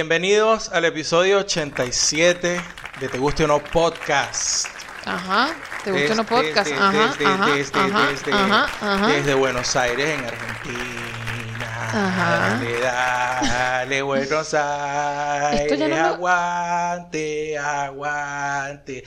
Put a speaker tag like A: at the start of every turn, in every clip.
A: Bienvenidos al episodio 87 de Te Guste o No Podcast.
B: Ajá, ¿te gusta o no podcast?
A: desde-
B: Ajá,
A: desde-
B: ajá,
A: desde-
B: ajá,
A: desde-
B: ajá, ajá.
A: desde Buenos Aires, en Argentina.
B: Ajá.
A: Dale, dale, Buenos Aires.
B: Esto ya no lo-
A: Aguante, aguante.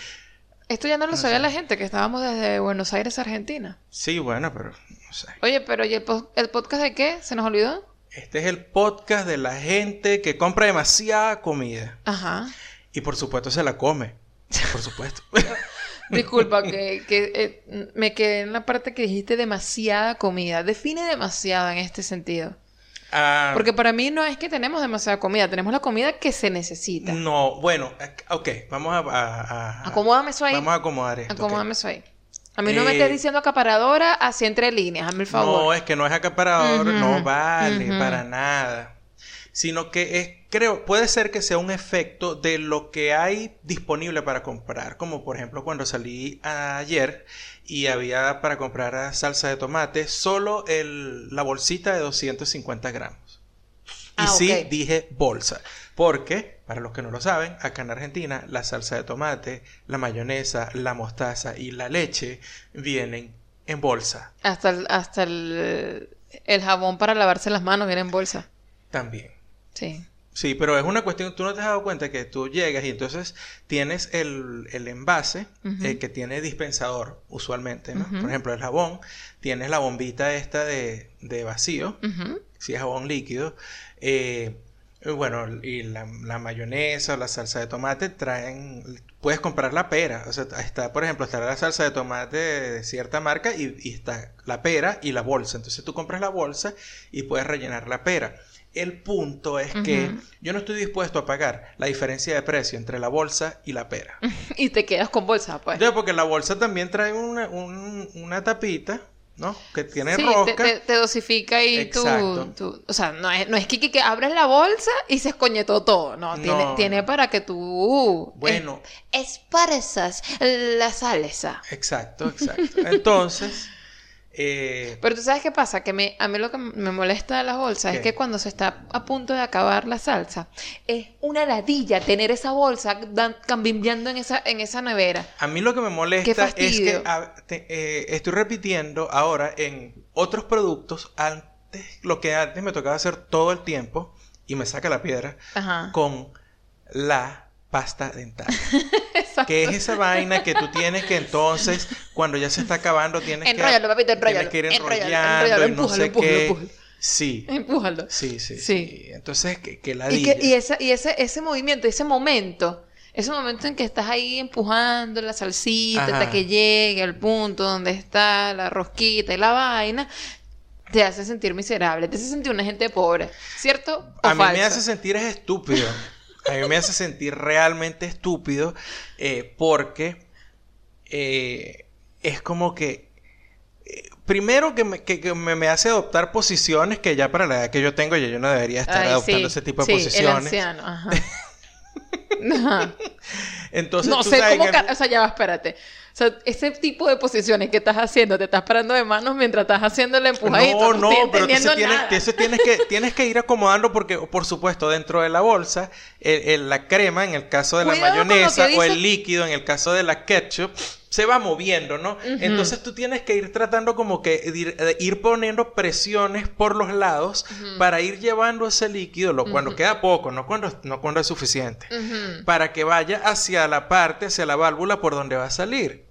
B: Esto ya no lo sabía la gente, que estábamos desde Buenos Aires, Argentina.
A: Sí, bueno, pero no sé.
B: Oye, pero ¿y el, po- el podcast de qué? ¿Se nos olvidó?
A: Este es el podcast de la gente que compra demasiada comida.
B: Ajá.
A: Y por supuesto se la come. Por supuesto.
B: Disculpa, que, que eh, me quedé en la parte que dijiste demasiada comida. Define demasiada en este sentido.
A: Ah,
B: Porque para mí no es que tenemos demasiada comida, tenemos la comida que se necesita.
A: No, bueno, ok, vamos a... a- a-
B: Acomódame eso ahí.
A: Vamos a acomodar esto.
B: Acomódame eso ahí. A mí no me
A: Eh,
B: estés diciendo acaparadora así entre líneas, hazme el favor.
A: No, es que no es acaparador, no vale para nada. Sino que es, creo, puede ser que sea un efecto de lo que hay disponible para comprar. Como por ejemplo cuando salí ayer y había para comprar salsa de tomate solo el, la bolsita de 250 gramos. Y
B: Ah,
A: sí dije bolsa. Porque, para los que no lo saben, acá en Argentina la salsa de tomate, la mayonesa, la mostaza y la leche vienen en bolsa
B: Hasta el, hasta el, el jabón para lavarse las manos viene en bolsa.
A: también.
B: Sí.
A: Sí, pero es una cuestión, tú no te has dado cuenta que tú llegas y entonces tienes el, el envase eh, que tiene dispensador usualmente, ¿no? Por ejemplo, el jabón, tienes la bombita esta de, de vacío, si es jabón líquido, eh, bueno, y la, la mayonesa o la salsa de tomate traen, puedes comprar la pera, o sea, está, por ejemplo, está la salsa de tomate de cierta marca y, y está la pera y la bolsa, entonces tú compras la bolsa y puedes rellenar la pera. El punto es que yo no estoy dispuesto a pagar la diferencia de precio entre la bolsa y la pera.
B: Y te quedas con bolsa, pues.
A: Ya, porque la bolsa también trae una, un- una tapita, ¿no? Que tiene
B: Sí,
A: rosca.
B: te, te- te dosifica y tú, tú- O sea, no es, no es que, que, que abres la bolsa y se escoñetó todo. No, Tiene, tiene para que tú...
A: Bueno,
B: Es, esparzas la salsa.
A: exacto, exacto. Entonces, eh,
B: Pero tú sabes qué pasa, que me, a mí lo que me molesta de las bolsas
A: ¿Qué?
B: es que cuando se está a punto de acabar la salsa, es una ladilla tener esa bolsa cambiando en esa, en esa nevera.
A: a mí lo que me molesta es que a- te- eh, estoy repitiendo ahora en otros productos antes, lo que antes me tocaba hacer todo el tiempo, y me saca la piedra,
B: Ajá.
A: con la pasta dental. Que es esa vaina que tú tienes que entonces, cuando ya se está acabando, tienes que...
B: Papito, enróllalo.
A: Tienes que ir enrollando y no
B: empújalo,
A: sé
B: empújalo,
A: qué.
B: empújalo.
A: Sí,
B: Empújalo.
A: sí, sí,
B: Sí.
A: sí. Entonces, que, que
B: Y,
A: ladilla.
B: que, y, esa, y ese, ese movimiento, ese momento, ese momento en que estás ahí empujando la salsita
A: Ajá.
B: hasta que llegue al punto donde está la rosquita y la vaina, te hace sentir miserable, te hace sentir una gente pobre, ¿cierto? ¿O
A: A mí me hace sentir es estúpido. A mí me hace sentir realmente estúpido eh, porque eh, es como que... eh, Primero que, me, que- que me, me hace adoptar posiciones que ya para la edad que yo tengo ya yo no debería estar
B: Ay,
A: adoptando
B: sí,
A: ese tipo de
B: sí, El
A: posiciones.
B: anciano, ajá. Ajá.
A: Entonces,
B: No
A: tú
B: sé
A: sabes
B: cómo...
A: que-
B: O sea, ya va, espérate. Sea, ese tipo de posiciones que estás haciendo, te estás parando de manos mientras estás haciendo la empujadita.
A: No, no, pero entonces tienes, tienes que, tienes que ir acomodando porque, por supuesto, dentro de la bolsa, el- el- la crema, en el caso de la
B: Cuidado
A: mayonesa, o el líquido, en el caso de la ketchup, se va moviendo, ¿no? Entonces tú tienes que ir tratando como que ir, ir poniendo presiones por los lados para ir llevando ese líquido, lo, cuando queda poco, no cuando, no cuando es suficiente, para que vaya hacia la parte, hacia la válvula por donde va a salir.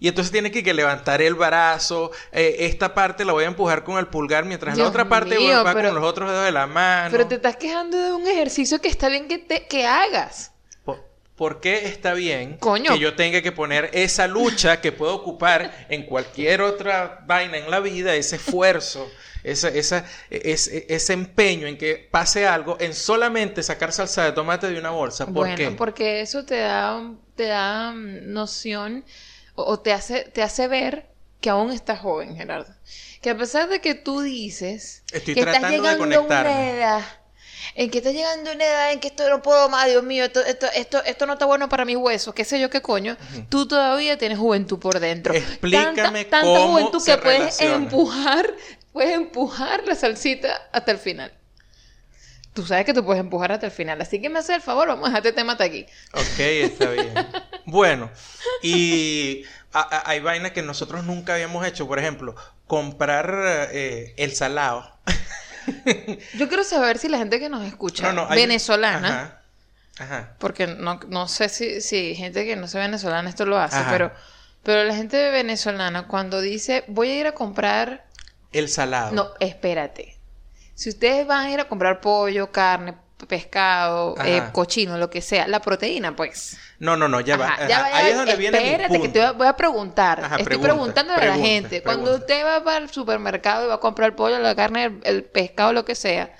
A: Y entonces tiene que, que levantar el brazo. eh, esta parte la voy a empujar con el pulgar, mientras la otra parte voy-
B: mío,
A: va
B: pero-
A: con los otros dedos de la mano.
B: Pero te estás quejando de un ejercicio que está bien que, te, que hagas.
A: ¿Por, por qué está bien
B: Coño.
A: que yo tenga que poner esa lucha que puedo ocupar en cualquier otra vaina en la vida, ese esfuerzo, esa, esa, ese, ese empeño en que pase algo, en solamente sacar salsa de tomate de una bolsa? ¿Por
B: bueno,
A: qué?
B: porque eso te da, te da mm, noción o, te, hace, te hace ver que aún estás joven, Gerardo. Que a pesar de que tú dices
A: Estoy
B: que estás
A: de
B: llegando a una edad en que estás llegando a una edad en que esto no puedo más, Dios mío, esto, esto, esto, esto no está bueno para mis huesos, qué sé yo qué coño, tú todavía tienes juventud por dentro.
A: Explícame
B: tanta, tanta
A: cómo
B: juventud
A: se
B: que puedes
A: relaciona.
B: empujar, puedes empujar la salsita hasta el final. Tú sabes que tú puedes empujar hasta el final. Así que me haces el favor, vamos a dejar este tema hasta aquí.
A: Ok, está bien. bueno, y a- a- hay vainas que nosotros nunca habíamos hecho. Por ejemplo, comprar eh, el salado.
B: Yo quiero saber si la gente que nos escucha,
A: No, no, hay-
B: venezolana,
A: Ajá. Ajá.
B: porque no, no sé si, si gente que no sea venezolana esto lo hace,
A: Ajá.
B: pero, pero la gente venezolana cuando dice voy a ir a comprar,
A: El salado.
B: no, espérate. Si ustedes van a ir a comprar pollo, carne, pescado, eh, cochino, lo que sea, la proteína, pues.
A: No, no, no, ya va.
B: Ajá, ya
A: Ajá,
B: va, ya
A: Ahí es donde viene mi
B: Espérate, que
A: punto.
B: te voy a- voy a preguntar.
A: Ajá,
B: Estoy
A: pregunta,
B: preguntando a la
A: pregunta,
B: gente. Cuando usted va para el supermercado y va a comprar el pollo, la carne, el, el pescado, lo que sea,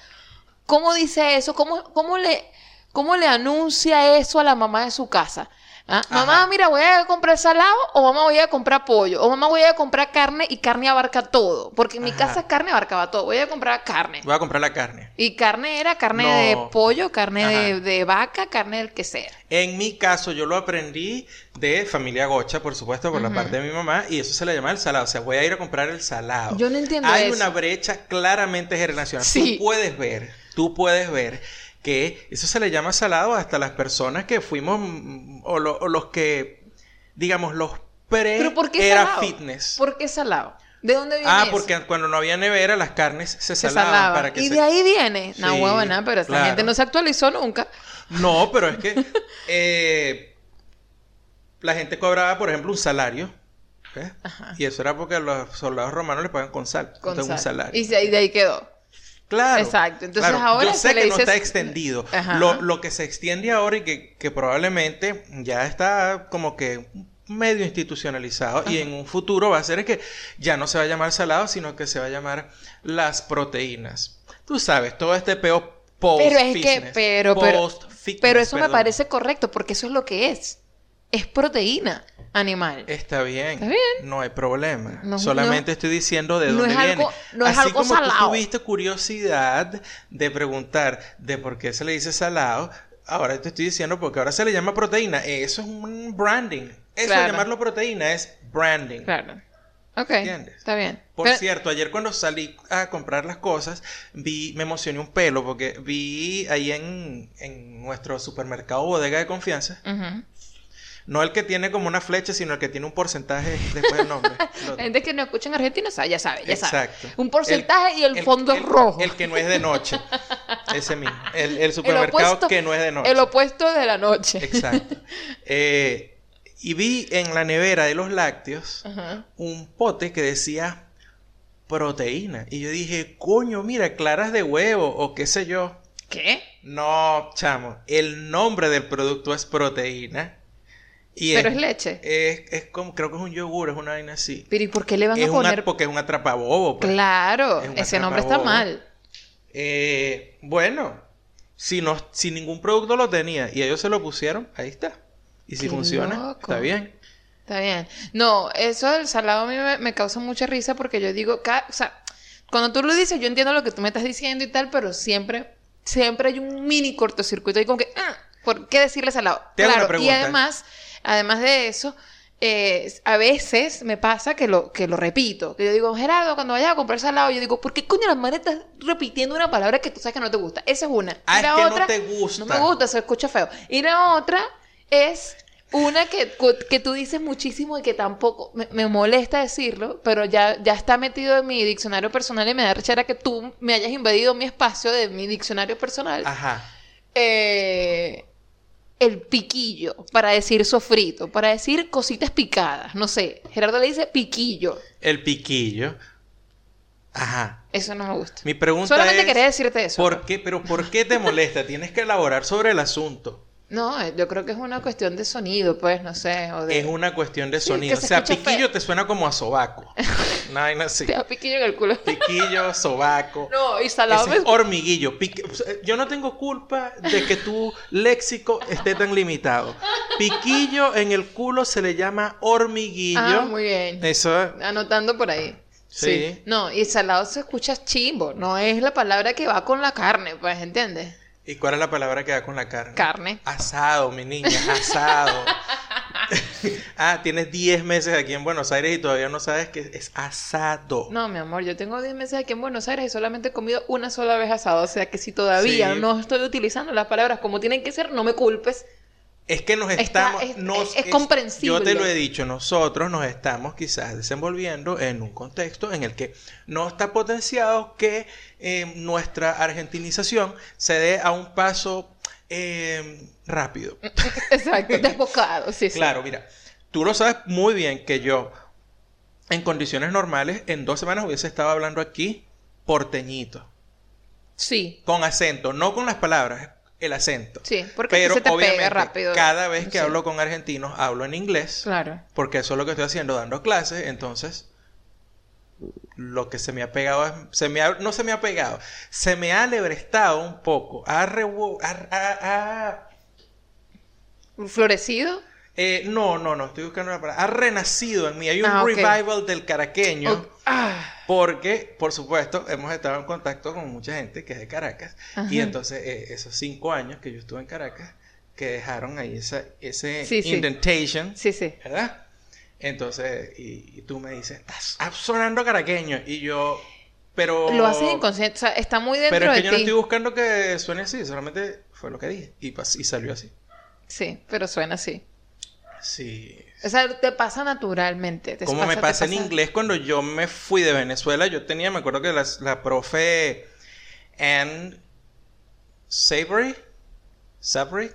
B: ¿cómo dice eso? ¿Cómo, cómo, le, ¿Cómo le anuncia eso a la mamá de su casa? ¿Ah? Mamá, mira, voy a comprar salado o mamá voy a comprar pollo o mamá voy a comprar carne y carne abarca todo. Porque en mi
A: Ajá.
B: casa carne abarcaba todo. Voy a comprar carne.
A: Voy a comprar la carne.
B: Y carne era carne
A: No.
B: de pollo, carne de, vaca, carne del que sea.
A: En mi caso, yo lo aprendí de familia gocha, por supuesto, por la parte de mi mamá, y eso se le llama el salado. O sea, voy a ir a comprar el salado.
B: Yo no entiendo
A: Hay
B: eso.
A: una brecha claramente generacional.
B: Sí.
A: Tú puedes ver, tú puedes ver que eso se le llama salado hasta las personas que fuimos, o, lo- o los que, digamos, los pre
B: ¿Pero por qué
A: era
B: salado?
A: fitness.
B: ¿Por qué salado? ¿De dónde viene
A: Ah,
B: eso?
A: porque cuando no había nevera, las carnes se
B: se
A: salaban
B: salaba.
A: para que
B: y
A: se...
B: de ahí viene. No,
A: Sí,
B: huevona, pero esta
A: claro.
B: gente no se actualizó nunca.
A: No, pero es que eh, la gente cobraba, por ejemplo, un salario. Y eso era porque los soldados romanos le pagan con sal.
B: Con
A: entonces, un
B: sal.
A: salario.
B: Y de ahí quedó.
A: Claro.
B: Exacto. Entonces,
A: claro.
B: ahora
A: Yo
B: se
A: sé
B: le
A: que no está extendido. Lo, lo que se extiende ahora y que, que probablemente ya está como que medio institucionalizado y en un futuro va a ser que ya no se va a llamar salado, sino que se va a llamar las proteínas. Tú sabes, todo este peo post
B: Pero es que, pero, pero, pero eso me parece correcto porque eso es lo que es. Es proteína animal.
A: Está bien.
B: Está bien.
A: No hay problema.
B: No,
A: Solamente
B: no-
A: estoy diciendo de
B: no
A: dónde
B: es
A: viene.
B: algo- no es
A: Así
B: algo
A: como
B: salado.
A: tú tuviste curiosidad de preguntar de por qué se le dice salado, ahora te estoy diciendo porque ahora se le llama proteína. Eso es un branding. Eso
B: Claro.
A: de llamarlo proteína es branding.
B: Claro. Ok.
A: ¿Entiendes?
B: Está bien.
A: Por
B: Pero-
A: cierto, ayer cuando salí a comprar las cosas, vi, me emocioné un pelo porque vi ahí en, en nuestro supermercado bodega de confianza. No el que tiene como una flecha, sino el que tiene un porcentaje después del nombre. El
B: La gente que no escucha en Argentina sabe, ya sabe, ya sabe.
A: Exacto.
B: Un porcentaje y el, fondo es
A: el-
B: rojo.
A: El que no es de noche. Ese mismo. El, el supermercado
B: opuesto-
A: que no es de noche.
B: El opuesto de la noche.
A: Exacto. Eh, y vi en la nevera de los lácteos un pote que decía proteína. Y yo dije, coño, mira, claras de huevo o qué sé yo.
B: ¿Qué?
A: No, chamo. El nombre del producto es proteína. Y
B: Pero es leche.
A: Es, es como, creo que es un yogur, es una vaina así.
B: Pero ¿y por qué le van
A: Es
B: a
A: una,
B: poner?
A: porque es un atrapabobo. pues.
B: Claro, ese nombre está mal.
A: Eh, bueno, si, no, si ningún producto lo tenía y ellos se lo pusieron, ahí está. Y si
B: Qué
A: funciona,
B: loco.
A: está bien.
B: Está bien. No, eso del salado a mí me, me causa mucha risa porque yo digo, o sea, cuando tú lo dices, yo entiendo lo que tú me estás diciendo y tal, pero siempre, siempre hay un mini cortocircuito y como que, ah, ¿por qué decirle salado?
A: Te hago una
B: claro, y
A: pregunta.
B: además, además de eso, eh, a veces me pasa que lo, que lo repito. Que yo digo, Gerardo, cuando vayas a comprar salado, yo digo, ¿por qué coño la madre estás repitiendo una palabra que tú sabes que no te gusta? Esa es una.
A: Ah,
B: Y la
A: es que no te gusta.
B: No me gusta, se escucha feo. Y la otra es una que, que tú dices muchísimo y que tampoco me, me molesta decirlo, pero ya, ya está metido en mi diccionario personal y me da rechera que tú me hayas invadido mi espacio de mi diccionario personal.
A: Ajá.
B: Eh, el piquillo, para decir sofrito, para decir cositas picadas, no sé. Gerardo le dice piquillo.
A: El piquillo. Ajá.
B: Eso no me gusta.
A: Mi pregunta
B: Solamente
A: es,
B: quería decirte eso.
A: ¿por qué, pero ¿por qué te molesta? Tienes que elaborar sobre el asunto.
B: No, eh, yo creo que es una cuestión de sonido, pues, no sé. O de...
A: Es una cuestión de sonido.
B: se
A: o sea, piquillo
B: feo.
A: te suena como a sobaco. Una vaina así.
B: Te da piquillo en el culo.
A: Piquillo, sobaco.
B: No, y salado
A: es hormiguillo. Pique- Yo no tengo culpa de que tu léxico esté tan limitado. Piquillo en el culo se le llama hormiguillo.
B: Ah, muy bien.
A: Eso es-
B: Anotando por ahí.
A: Sí.
B: No, y salado se escucha chimbo. No es la palabra que va con la carne, pues, ¿entiendes?
A: ¿Y cuál es la palabra que da con la carne?
B: Carne.
A: Asado, mi niña, asado. ah, tienes 10 meses aquí en Buenos Aires y todavía no sabes que es asado.
B: No, mi amor, yo tengo 10 meses aquí en Buenos Aires y solamente he comido una sola vez asado. O sea que si todavía
A: Sí.
B: no estoy utilizando las palabras como tienen que ser, no me culpes.
A: Es que nos
B: Está-
A: estamos...
B: es-
A: nos
B: es comprensible.
A: Yo te lo he dicho, nosotros nos estamos quizás desenvolviendo en un contexto en el que no está potenciado que eh, nuestra argentinización se dé a un paso eh, rápido.
B: Exacto, desbocado, sí, sí.
A: Claro, mira, tú lo sabes muy bien que yo, en condiciones normales, en dos semanas hubiese estado hablando aquí porteñito,
B: Sí,
A: con acento, no con las palabras, el acento.
B: sí, porque
A: Pero
B: se te
A: obviamente,
B: pega rápido.
A: cada vez que
B: Sí.
A: hablo con argentinos, hablo en inglés,
B: Claro.
A: porque eso es lo que estoy haciendo, dando clases, entonces lo que se me ha pegado, es- se me ha- no se me ha pegado, se me ha alebrestado un poco, ha- ha- ha-
B: ¿Florecido?
A: Eh, no, no, no, estoy buscando una palabra, ha renacido en mí, hay un
B: Ah,
A: revival del caraqueño,
B: ah,
A: porque, por supuesto, hemos estado en contacto con mucha gente que es de Caracas, y entonces eh, esos cinco años que yo estuve en Caracas, que dejaron ahí esa, ese
B: Sí,
A: indentation,
B: sí, sí.
A: ¿verdad? Entonces, y, y tú me dices, estás sonando caraqueño. Y yo, pero.
B: Lo haces inconsciente, o sea, está muy dentro
A: Pero es
B: de
A: que yo no
B: ti.
A: estoy buscando que suene así, solamente fue lo que dije. Y, y salió así.
B: Sí, pero suena así.
A: Sí.
B: O sea, te pasa naturalmente. te
A: Como me
B: te
A: pasa en inglés cuando yo me fui de Venezuela, yo tenía, me acuerdo que la, la profe Ann Savory, Savory,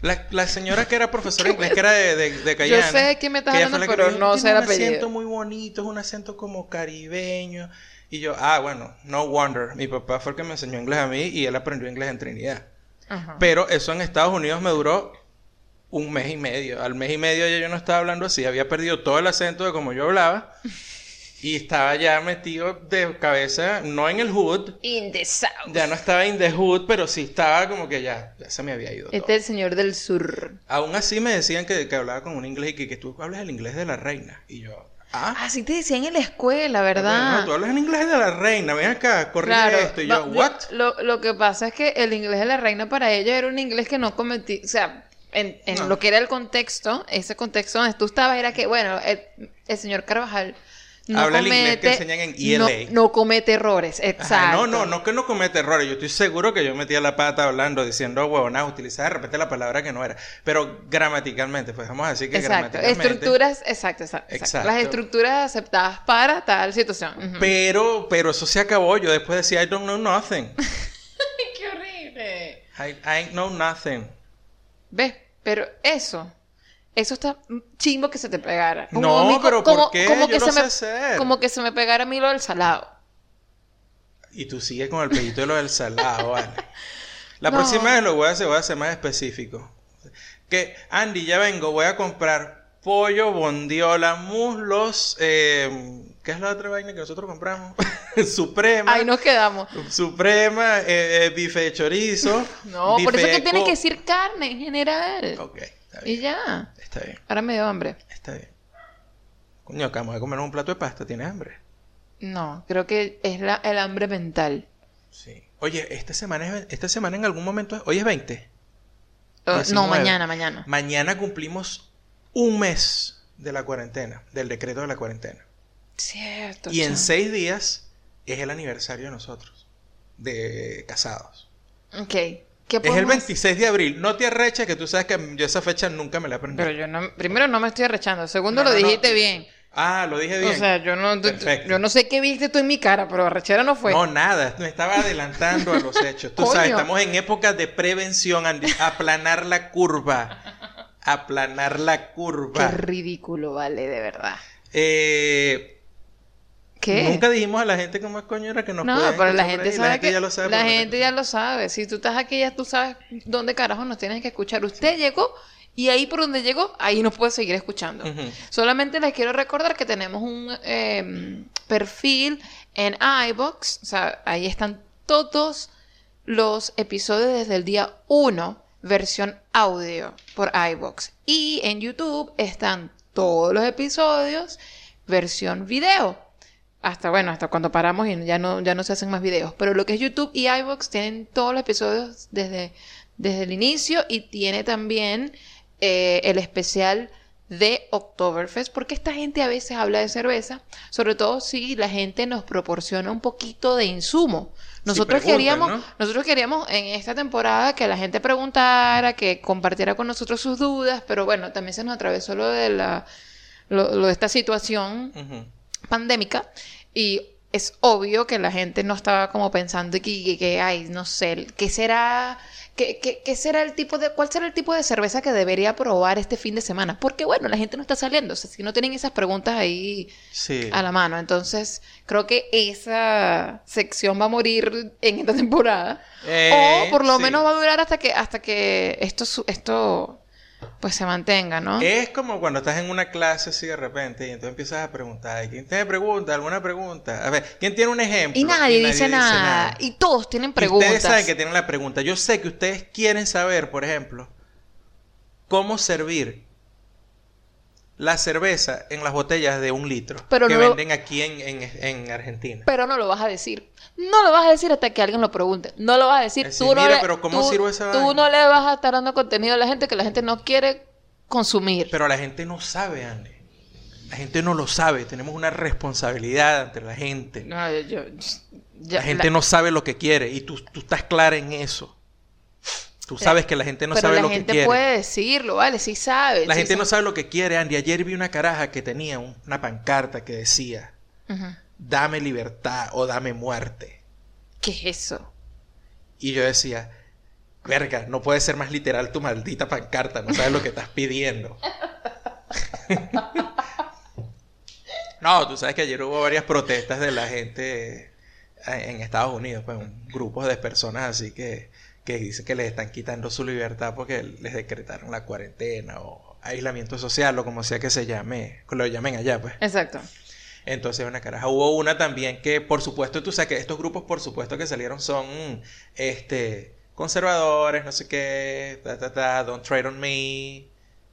A: la, la señora que era profesora de inglés, que era de, de, de Cayana.
B: sé de quién me estás
A: que
B: hablando,
A: la que
B: pero
A: me
B: no sé el
A: "Tiene un
B: apellido".
A: acento muy bonito, es un acento como caribeño. Y yo, ah, bueno, no wonder. Mi papá fue el que me enseñó inglés a mí y él aprendió inglés en Trinidad.
B: Ajá.
A: Pero eso en Estados Unidos me duró un mes y medio. Al mes y medio ya yo no estaba hablando así, había perdido todo el acento de como yo hablaba. Y estaba ya metido de cabeza, no en el hood,
B: In the South.
A: ya no estaba in the hood, pero sí estaba como que ya, ya se me había ido. todo.
B: Este es el señor del sur.
A: Aún así me decían que, que hablaba con un inglés y que, que tú hablas el inglés de la reina. Y yo, ah,
B: Así te decían en la escuela,
A: no,
B: ¿verdad?
A: tú hablas el inglés de la reina, ven acá, corrige
B: Claro.
A: esto. Y yo, what?
B: Lo, lo que pasa es que el inglés de la reina para ella era un inglés que no cometí, o sea, en, en
A: No.
B: lo que era el contexto, ese contexto donde tú estabas era que, bueno, el, el señor Carvajal no
A: Habla el
B: comete,
A: inglés que enseñan en
B: no,
A: ELA.
B: no comete errores,
A: Ajá,
B: exacto.
A: no, no, no que no comete errores. Yo estoy seguro que yo metía la pata hablando, diciendo huevonas, utilizaba de repente la palabra que no era. Pero gramaticalmente, pues vamos a decir que
B: Exacto,
A: gramaticalmente.
B: estructuras, exacto, exacto. Las estructuras aceptadas para tal situación.
A: Pero, pero eso se acabó. Yo después decía, I don't know nothing.
B: ¡Qué horrible!
A: I, I know nothing.
B: ¿Ves? Pero eso, eso está chimbo que se te pegara.
A: No, pero ¿por qué? Yo
B: que
A: lo
B: se
A: sé
B: me,
A: hacer.
B: Como que se me pegara a mí lo del salado.
A: Y tú sigues con el pellito de lo del salado, vale. La
B: No.
A: próxima vez lo voy a hacer, voy a ser más específico. Que, Andy, ya vengo, voy a comprar pollo, bondiola, muslos, eh, ¿qué es la otra vaina que nosotros compramos? Suprema.
B: Ahí nos quedamos.
A: Suprema, eh, eh, bife de chorizo.
B: No, por eso es que tienes
A: co-
B: que decir carne en general.
A: Ok, está
B: Y
A: bien.
B: ya.
A: Está bien,
B: Ahora me dio hambre.
A: está bien. Coño, acabamos de comer un plato de pasta, ¿tienes hambre?
B: No, creo que es la, el hambre mental.
A: Sí. Oye, esta semana, es- esta semana en algún momento, hoy es 20.
B: Oh, no,
A: 19.
B: mañana, mañana.
A: Mañana cumplimos un mes de la cuarentena, del decreto de la cuarentena.
B: Cierto.
A: Y en seis días es el aniversario de nosotros, de casados.
B: Ok. ¿Qué
A: Es el
B: podemos-
A: 26 de abril. No te arreches que tú sabes que yo esa fecha nunca me la aprendí.
B: Pero yo no, primero no me estoy arrechando. Segundo
A: No,
B: lo
A: no,
B: dijiste bien.
A: Ah, lo dije bien.
B: O sea, yo no,
A: Perfecto.
B: yo no sé qué viste tú en mi cara, pero arrechera no fue.
A: No, nada, me estaba adelantando a los hechos. Tú sabes, estamos en época de prevención, Andy. Aplanar la curva. Aplanar la
B: Qué
A: curva.
B: ridículo, vale, de verdad.
A: Eh,
B: ¿Qué?
A: Nunca dijimos a la gente cómo es coño era que nos
B: no, pero la gente sabe
A: La gente
B: que
A: ya lo sabe.
B: la gente ya lo sabe. Si tú estás aquí, ya tú sabes dónde carajo nos tienes que escuchar. Usted llegó y ahí por donde llegó, ahí nos puede seguir escuchando. Solamente les quiero recordar que tenemos un eh, perfil en iBox. O sea, ahí están todos los episodios desde el día 1, versión audio por iBox. Y en YouTube están todos los episodios, versión video. Hasta bueno, hasta cuando paramos y ya no, ya no se hacen más videos. Pero lo que es YouTube y iBox tienen todos los episodios desde, desde el inicio y tiene también eh, el especial de Oktoberfest, porque esta gente a veces habla de cerveza, sobre todo si la gente nos proporciona un poquito de insumo. Nosotros queríamos,
A: ¿no?
B: nosotros queríamos en esta temporada que la gente preguntara, que compartiera con nosotros sus dudas, pero bueno, también se nos atravesó lo de la, lo- lo de esta situación pandémica y es obvio que la gente no estaba como pensando que, que, que, ay, no sé, ¿qué será, qué, qué- qué será el tipo de, cuál será el tipo de cerveza que debería probar este fin de semana? Porque bueno, la gente no está saliendo, o sea, si no tienen esas preguntas ahí
A: Sí.
B: a la mano, entonces creo que esa sección va a morir en esta temporada
A: Eh,
B: o por lo
A: sí.
B: menos va a durar hasta que hasta que esto su- esto pues se mantenga, ¿no?
A: Es como cuando estás en una clase así de repente y entonces empiezas a preguntar, ¿quién tiene pregunta? ¿Alguna pregunta? A ver, ¿quién tiene un ejemplo?
B: Y nadie, dice, nada. Y todos tienen
A: Y
B: preguntas.
A: Ustedes saben que tienen la pregunta. Yo sé que ustedes quieren saber, por ejemplo, cómo servir la cerveza en las botellas de un litro
B: Pero
A: que
B: no lo-
A: venden aquí en, en- en Argentina.
B: Pero no lo vas a decir. No lo vas a decir hasta que alguien lo pregunte. No lo vas a decir.
A: Es
B: tú
A: decir,
B: no
A: mira,
B: le,
A: pero ¿cómo
B: tú-
A: sirve esa
B: Tú
A: vaina?
B: no le vas a estar dando contenido a la gente que la gente no quiere consumir.
A: Pero la gente no sabe, Andy. La gente no lo sabe. Tenemos una responsabilidad ante la gente.
B: No, yo, yo- ya-
A: la gente
B: la-
A: no sabe lo que quiere y tú, tú estás clara en eso. Tú sabes que la gente no
B: pero
A: sabe
B: la
A: lo
B: gente
A: que quiere.
B: puede decirlo, ¿vale? Sí sabe.
A: La
B: sí
A: gente no
B: sabe.
A: lo que quiere, Andy. Ayer vi una caraja que tenía un- una pancarta que decía, dame libertad o dame muerte.
B: ¿Qué es eso?
A: Y yo decía, verga, no puede ser más literal tu maldita pancarta, no sabes lo que estás pidiendo. no, tú sabes que ayer hubo varias protestas de la gente eh, en Estados Unidos, pues un grupo de personas así que, que dicen que les están quitando su libertad porque les decretaron la cuarentena o aislamiento social o como sea que se llame, que lo llamen allá, pues.
B: Exacto.
A: Entonces, una caraja. Hubo una también que, por supuesto, tú sabes que estos grupos, por supuesto, que salieron son este conservadores, no sé qué, ta, ta, ta, don't trade on me,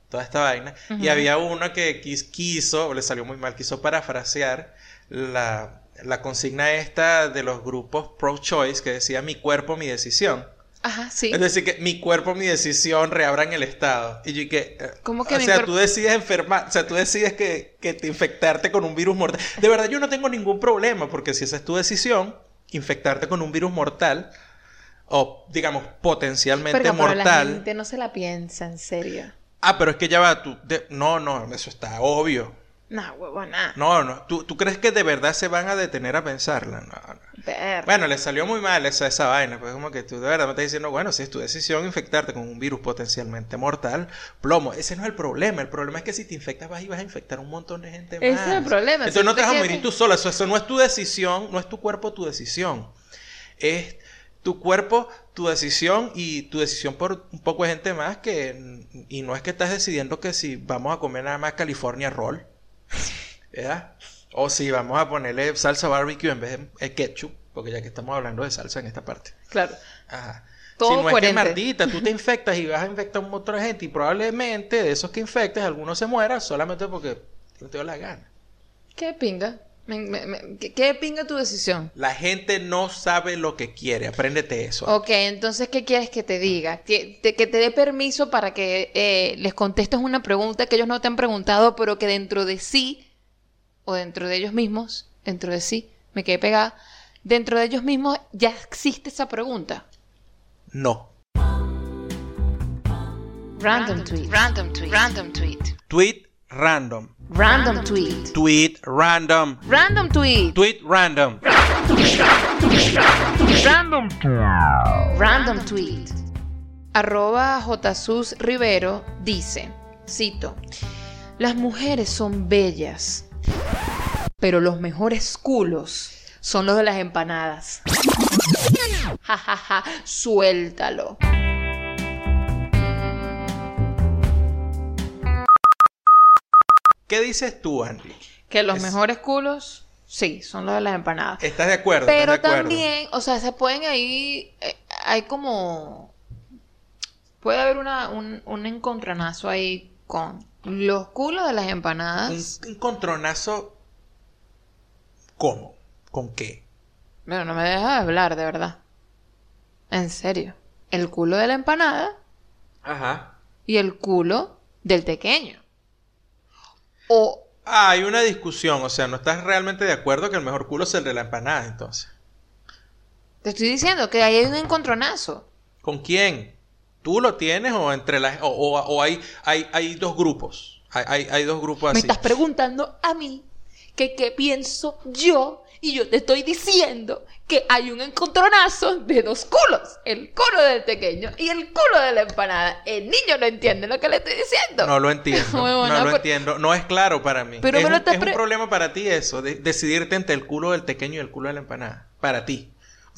A: toda esta vaina. Y había uno que quis- quiso, le salió muy mal, quiso parafrasear la, la consigna esta de los grupos pro-choice que decía mi cuerpo, mi decisión.
B: Ajá, sí.
A: Es decir, que mi cuerpo, mi decisión reabran el Estado. Y yo que... eh,
B: ¿Cómo que
A: o
B: mi
A: sea, tú decides enfermar, o sea, tú decides que, que te infectarte con un virus mortal. De verdad, yo no tengo ningún problema, porque si esa es tu decisión, infectarte con un virus mortal, o digamos, potencialmente
B: Pero, pero la
A: mortal.
B: gente no se la piensa, en serio.
A: Ah, pero es que ya va, tú... de- No, no, eso está obvio.
B: No, huevona.
A: No, no, ¿Tú, ¿tú crees que de verdad se van a detener a pensarla? No, no. Bueno, le salió muy mal esa, esa vaina, pues como que tú de verdad me estás diciendo, bueno, si es tu decisión infectarte con un virus potencialmente mortal, plomo, ese no es el problema, el problema es que si te infectas vas y vas a infectar a un montón de gente
B: Ese
A: más.
B: es el problema,
A: Entonces
B: si
A: no te
B: te
A: vas a morir tú sola, eso, eso no es tu decisión, no es tu cuerpo tu decisión, es tu cuerpo tu decisión y tu decisión por un poco de gente más que, y no es que estás decidiendo que si vamos a comer nada más California Roll, ¿verdad? O si vamos a ponerle salsa barbecue en vez de eh, ketchup, porque ya que estamos hablando de salsa en esta parte.
B: Claro.
A: Ajá.
B: Todo
A: si no es que maldita, tú te infectas y vas a infectar a un montón de gente y probablemente de esos que infectes algunos se mueran solamente porque no te dio la gana.
B: ¿Qué pinga? Me- me- me- ¿qué, qué pinga tu decisión?
A: La gente no sabe lo que quiere, apréndete eso.
B: Ok, entonces, ¿qué quieres que te diga? Que te, que te dé permiso para que eh, les contestes una pregunta que ellos no te han preguntado, pero que dentro de sí, o dentro de ellos mismos, dentro de sí, me quedé pegada, dentro de ellos mismos ya existe esa pregunta.
A: No.
B: Random tweet. Random tweet. Random tweet.
A: Tweet random.
B: Random tweet.
A: Tweet random.
B: Random tweet.
A: Tweet random.
B: Random Random tweet. Arroba Sus Rivero dice, cito, las mujeres son bellas, pero los mejores culos son los de las empanadas. Ja, ja, ja, suéltalo.
A: ¿Qué dices tú, Andy?
B: Que los
A: Es-
B: mejores culos, sí, son los de las empanadas.
A: ¿Estás de acuerdo? ¿Estás
B: Pero
A: de acuerdo?
B: también, o sea, se pueden ahí, eh, hay como, puede haber una, un, un encontronazo ahí con los culos de las empanadas.
A: Un encontronazo. ¿Cómo? ¿Con qué?
B: Pero no me dejas de hablar, de verdad. En serio. El culo de la empanada
A: Ajá.
B: y el culo del pequeño. O
A: Ah, hay una discusión, o sea, no estás realmente de acuerdo que el mejor culo es el de la empanada, entonces.
B: te estoy diciendo que ahí hay un encontronazo.
A: ¿Con quién? ¿Tú lo tienes o entre las o, o- o hay, hay, hay dos grupos? Hay, hay, hay dos grupos así.
B: Me estás preguntando a mí que qué pienso yo y yo te estoy diciendo que hay un encontronazo de dos culos, el culo del pequeño y el culo de la empanada. El niño no entiende lo que le estoy diciendo.
A: No lo entiendo. No lo
B: pero-
A: entiendo. No es claro para mí.
B: Pero
A: es
B: me lo
A: un,
B: estás
A: es un problema para ti eso, de- decidirte entre el culo del pequeño y el culo de la empanada. Para ti.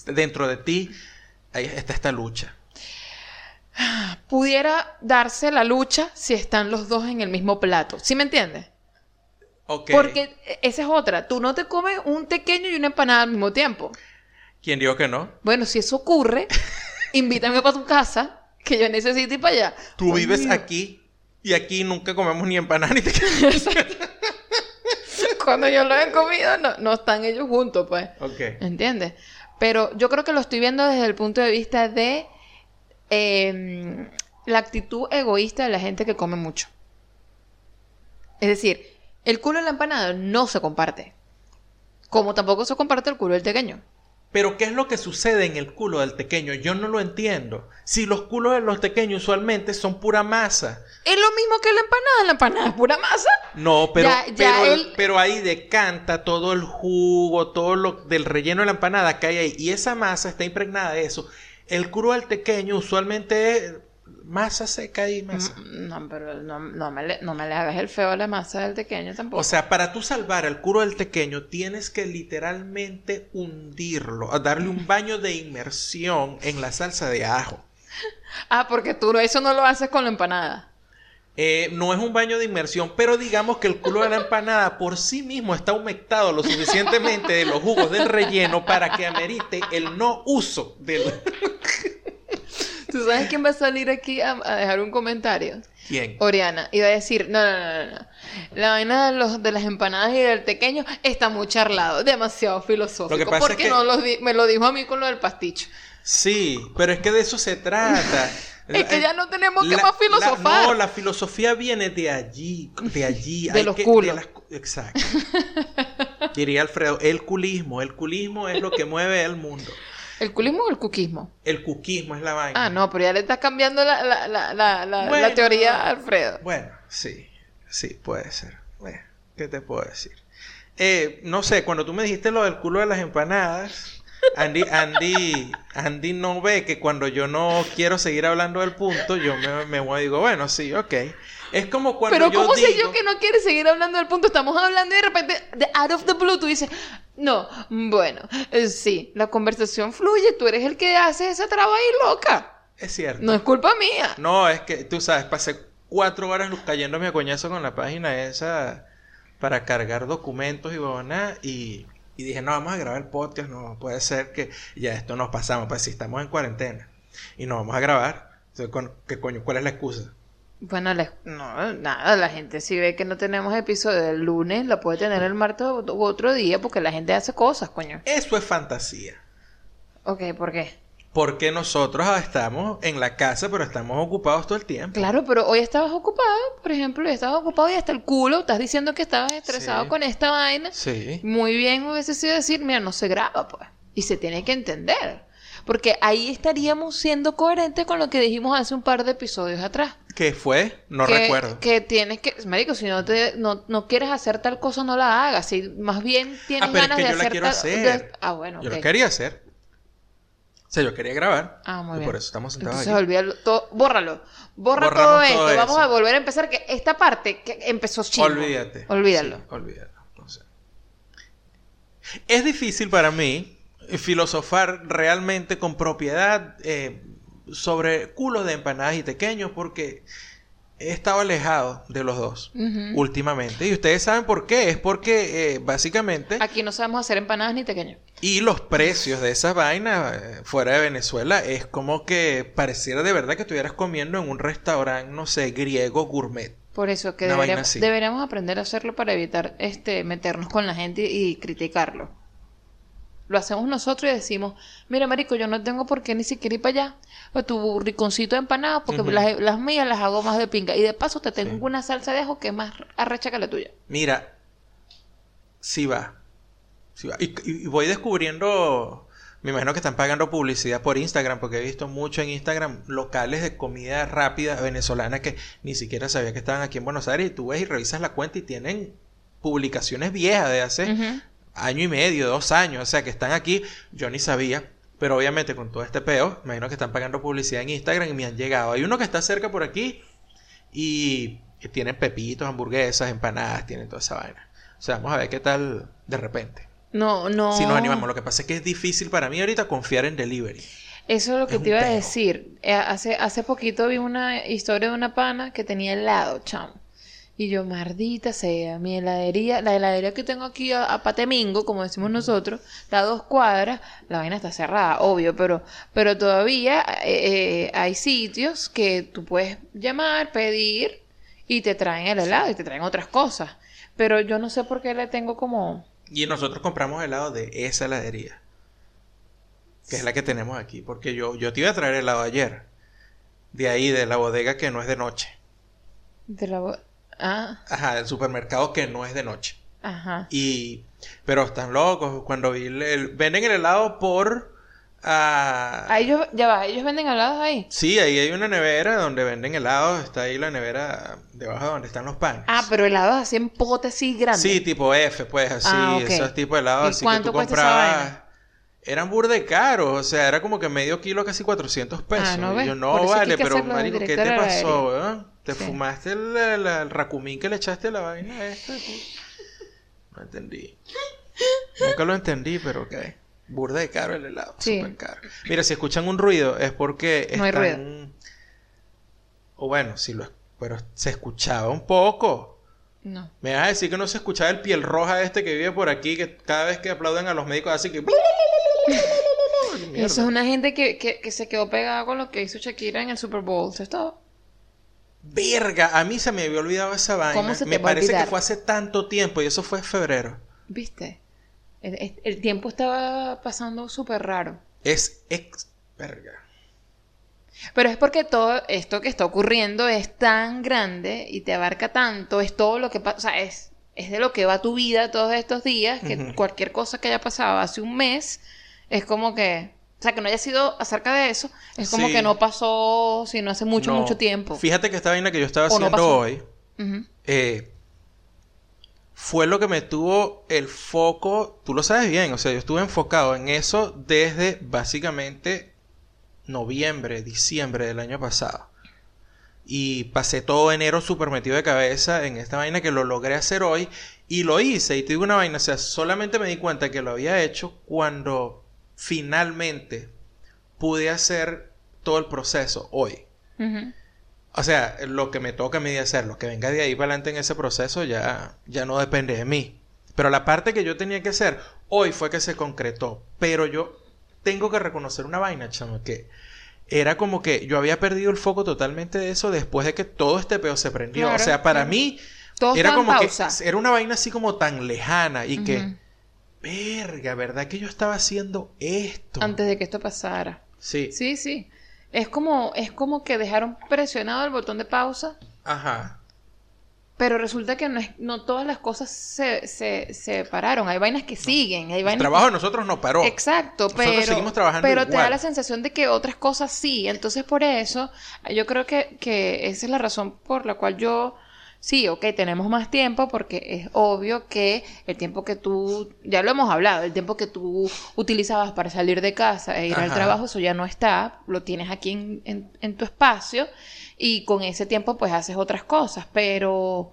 A: Dentro de ti ahí está esta lucha.
B: Pudiera darse la lucha si están los dos en el mismo plato. ¿Sí me entiendes? Porque esa es otra. Tú no te comes un pequeño y una empanada al mismo tiempo.
A: ¿Quién dijo que no?
B: Bueno, si eso ocurre, invítame para tu casa, que yo necesito ir para allá.
A: Tú vives aquí y aquí nunca comemos ni empanada ni te
B: Cuando yo lo he comido, no, no están ellos juntos, pues.
A: Ok.
B: ¿Entiendes? Pero yo creo que lo estoy viendo desde el punto de vista de em, la actitud egoísta de la gente que come mucho. Es decir, el culo de la empanada no se comparte. Como tampoco se comparte el culo del pequeño.
A: Pero ¿qué es lo que sucede en el culo del pequeño? Yo no lo entiendo. Si los culos de los pequeños usualmente son pura masa.
B: Es lo mismo que la empanada. La empanada es pura masa.
A: No, pero,
B: Ya- ya
A: pero, ahí decanta todo el jugo, todo lo del relleno de la empanada que hay ahí. Y esa masa está impregnada de eso. El culo del pequeño usualmente es masa seca y masa.
B: Mm, No, pero no, no me le, no me le hagas el feo a la masa del pequeño tampoco.
A: O sea, para tú salvar el culo del pequeño tienes que literalmente hundirlo, a darle un baño de inmersión en la salsa de ajo.
B: ah, porque tú eso no lo haces con la empanada.
A: Eh, no es un baño de inmersión, pero digamos que el culo de la empanada por sí mismo está humectado lo suficientemente de los jugos del relleno para que amerite el no uso del...
B: ¿Tú sabes quién va a salir aquí a, a dejar un comentario?
A: ¿Quién?
B: Oriana iba a decir, no, no, no, no, no. La vaina de, los, de las empanadas y del pequeño está muy charlado, demasiado filosófico.
A: Lo que pasa
B: porque
A: es que-
B: no los di- me lo dijo a mí con lo del pasticho.
A: Sí, pero es que de eso se trata.
B: Es que ya no tenemos que
A: La-
B: más filosofar.
A: la- no, la filosofía viene de allí, de allí.
B: De
A: Hay
B: los
A: que-
B: culos.
A: las cu- exacto. Diría Alfredo, el culismo. El culismo es lo que mueve el mundo.
B: ¿El culismo o el cuquismo?
A: El cuquismo es la vaina.
B: Ah, no, pero ya le estás cambiando la, la, la, la, la- teoría a Alfredo.
A: Bueno, sí, sí, puede ser. Bueno, ¿qué te puedo decir? Eh, no sé, cuando tú me dijiste lo del culo de las empanadas, Andy, Andy, Andy no ve que cuando yo no quiero seguir hablando del punto, yo me, me voy y digo, bueno, sí, ok. Es como cuando
B: Pero
A: yo
B: ¿cómo sé yo que no quieres seguir hablando del punto? Estamos hablando y de repente, de out of the blue, tú dices, no, bueno, eh, sí, la conversación fluye, tú eres el que hace esa traba ahí loca.
A: Es cierto.
B: No es culpa mía.
A: No, es que tú sabes, pasé cuatro horas cayéndome a coñazo con la página esa para cargar documentos y huevonadas y, y dije, no, vamos a grabar el podcast, no puede ser que ya esto nos pasamos, pues si estamos en cuarentena y no vamos a grabar, entonces, ¿qué coño? ¿Cuál es la excusa?
B: Bueno, no, nada, la gente si ve que no tenemos episodio del lunes, la puede tener el martes u otro día porque la gente hace cosas, coño.
A: Eso es fantasía.
B: Ok, ¿por qué?
A: Porque nosotros estamos en la casa, pero estamos ocupados todo el tiempo.
B: Claro, pero hoy estabas ocupado, por ejemplo, hoy estabas ocupado y hasta el culo, estás diciendo que estabas estresado
A: Sí.
B: con esta vaina.
A: Sí.
B: Muy bien hubiese sido decir, mira, no se graba, pues. Y se tiene que entender. Porque ahí estaríamos siendo coherentes con lo que dijimos hace un par de episodios atrás.
A: ¿Qué fue? No
B: que,
A: recuerdo.
B: Que tienes que, marico, si no te, no, no quieres hacer tal cosa, no la hagas. Si más bien tienes
A: Ah, pero es
B: ganas
A: que
B: de
A: yo la quiero
B: tal-
A: hacer.
B: de- Ah, bueno,
A: Yo lo quería hacer. O sea, yo quería grabar.
B: Ah, muy
A: y
B: bien.
A: por eso estamos sentados
B: Entonces, olvídalo, todo, bórralo. Borra
A: Borramos
B: todo esto.
A: todo.
B: Vamos a volver a empezar. Que esta parte que empezó chido.
A: Olvídate.
B: Olvídalo.
A: Sí, olvídalo. O sea, Es difícil para mí filosofar realmente con propiedad eh, sobre culos de empanadas y pequeños porque he estado alejado de los dos últimamente. Y ustedes saben por qué. Es porque eh, básicamente...
B: Aquí no sabemos hacer empanadas ni pequeños.
A: Y los precios de esas vainas eh, fuera de Venezuela es como que pareciera de verdad que estuvieras comiendo en un restaurante, no sé, griego gourmet.
B: Por eso que deberíamos, deberíamos aprender a hacerlo para evitar este meternos con la gente y criticarlo. Lo hacemos nosotros y decimos, mira, marico, yo no tengo por qué ni siquiera ir para allá. O tu riconcito de empanada, porque las, las mías las hago más de pinga. Y de paso te tengo
A: Sí.
B: una salsa de ajo que es más arrecha que la tuya.
A: Mira, sí va. Sí va. Y, voy descubriendo, me imagino que están pagando publicidad por Instagram, porque he visto mucho en Instagram locales de comida rápida venezolana que ni siquiera sabía que estaban aquí en Buenos Aires. Y tú ves y revisas la cuenta y tienen publicaciones viejas de hace. Año y medio, dos años, o sea que están aquí, yo ni sabía, pero obviamente con todo este peo, imagino que están pagando publicidad en Instagram y me han llegado. Hay uno que está cerca por aquí y tienen pepitos, hamburguesas, empanadas, tienen toda esa vaina. O sea, vamos a ver qué tal de repente.
B: No, no.
A: Si nos animamos, lo que pasa es que es difícil para mí ahorita confiar en delivery.
B: Eso es lo que
A: Es
B: te iba a decir. Eh, Hace, hace poquito vi una historia de una pana que tenía helado, chamo. Y yo, maldita sea, mi heladería, la heladería que tengo aquí a, a Patemingo, como decimos nosotros, está a dos cuadras, la vaina está cerrada, obvio, pero, pero todavía eh, eh, hay sitios que tú puedes llamar, pedir y te traen el helado y te traen otras cosas. Pero yo no sé por qué le tengo como...
A: Y nosotros compramos helado de esa heladería. Que es la que tenemos aquí. Porque yo, yo te iba a traer helado ayer. De ahí, de la bodega que no es de noche.
B: De la... bo- Ah,
A: Ajá, del supermercado que no es de noche.
B: ajá.
A: Y... Pero están locos. Cuando vi el, el- venden el helado por... ah,
B: A ellos, ya va, ellos venden helados ahí.
A: Sí, ahí hay una nevera donde venden helados. Está ahí la nevera debajo de donde están los panes.
B: Ah, pero helados así en pote así grande.
A: Sí, tipo F, pues así,
B: Ah,
A: esos tipos de helados
B: ¿Y
A: así que tú comprabas. Eran burde caros, o sea, era como que medio kilo, casi 400 pesos.
B: Ah, ¿no
A: Y yo, no, vale, pero marico, ¿qué te pasó, weón? ¿Te
B: Sí.
A: fumaste el, el- el racumín que le echaste a la vaina esta? No entendí. Nunca lo entendí, pero ok. Burda de caro el helado,
B: Sí.
A: súper caro. Mira, si escuchan un ruido es porque
B: No hay
A: están... O bueno, si lo... Pero se escuchaba un poco.
B: No.
A: Me vas a decir que no se escuchaba el piel roja este que vive por aquí, que cada vez que aplauden a los médicos así que...
B: Eso es una gente que, que, que se quedó pegada con lo que hizo Shakira en el Super Bowl. ¿Eso es todo?
A: Verga, a mí se me había olvidado esa vaina.
B: ¿Cómo se te
A: me parece que fue hace tanto tiempo y eso fue en febrero.
B: ¿Viste? El, tiempo estaba pasando súper raro.
A: Es ex... Verga.
B: Pero es porque todo esto que está ocurriendo es tan grande y te abarca tanto, es todo lo que pasa, o sea, es, es de lo que va tu vida todos estos días, que cualquier cosa que haya pasado hace un mes, es como que, o sea, que no haya sido acerca de eso, es como
A: Sí.
B: que no pasó, sino hace mucho,
A: No.
B: mucho tiempo.
A: Fíjate que esta vaina que yo estaba
B: no
A: haciendo hoy eh, fue lo que me tuvo el foco. Tú lo sabes bien, o sea, yo estuve enfocado en eso desde básicamente noviembre, diciembre del año pasado. Y pasé todo enero súper metido de cabeza en esta vaina que lo logré hacer hoy. Y lo hice. Y te digo una vaina, o sea, solamente me di cuenta que lo había hecho cuando finalmente pude hacer todo el proceso hoy. O sea, lo que me toca a mí de hacer, lo que venga de ahí para adelante en ese proceso ya, ya no depende de mí. Pero la parte que yo tenía que hacer hoy fue que se concretó. Pero yo tengo que reconocer una vaina, chamo, que era como que yo había perdido el foco totalmente de eso después de que todo este peo se prendió.
B: Claro,
A: o sea, para
B: claro.
A: mí
B: Todo
A: era como
B: pausa.
A: que era una vaina así como tan lejana y que. Verga, ¿verdad que yo estaba haciendo esto?
B: Antes de que esto pasara.
A: Sí.
B: Sí, sí. Es como, es como que dejaron presionado el botón de pausa,
A: Ajá.
B: pero resulta que no, es, no todas las cosas se, se, se pararon. Hay vainas que siguen, hay
A: El
B: vainas
A: trabajo de nosotros no paró.
B: Exacto,
A: Nosotros
B: pero,
A: seguimos trabajando
B: pero te da la sensación de que otras cosas sí. Entonces, por eso, yo creo que, que esa es la razón por la cual yo, sí, ok, tenemos más tiempo, porque es obvio que el tiempo que tú, ya lo hemos hablado, el tiempo que tú utilizabas para salir de casa e ir al trabajo, eso ya no está, lo tienes aquí en, en- en tu espacio y con ese tiempo pues haces otras cosas, pero...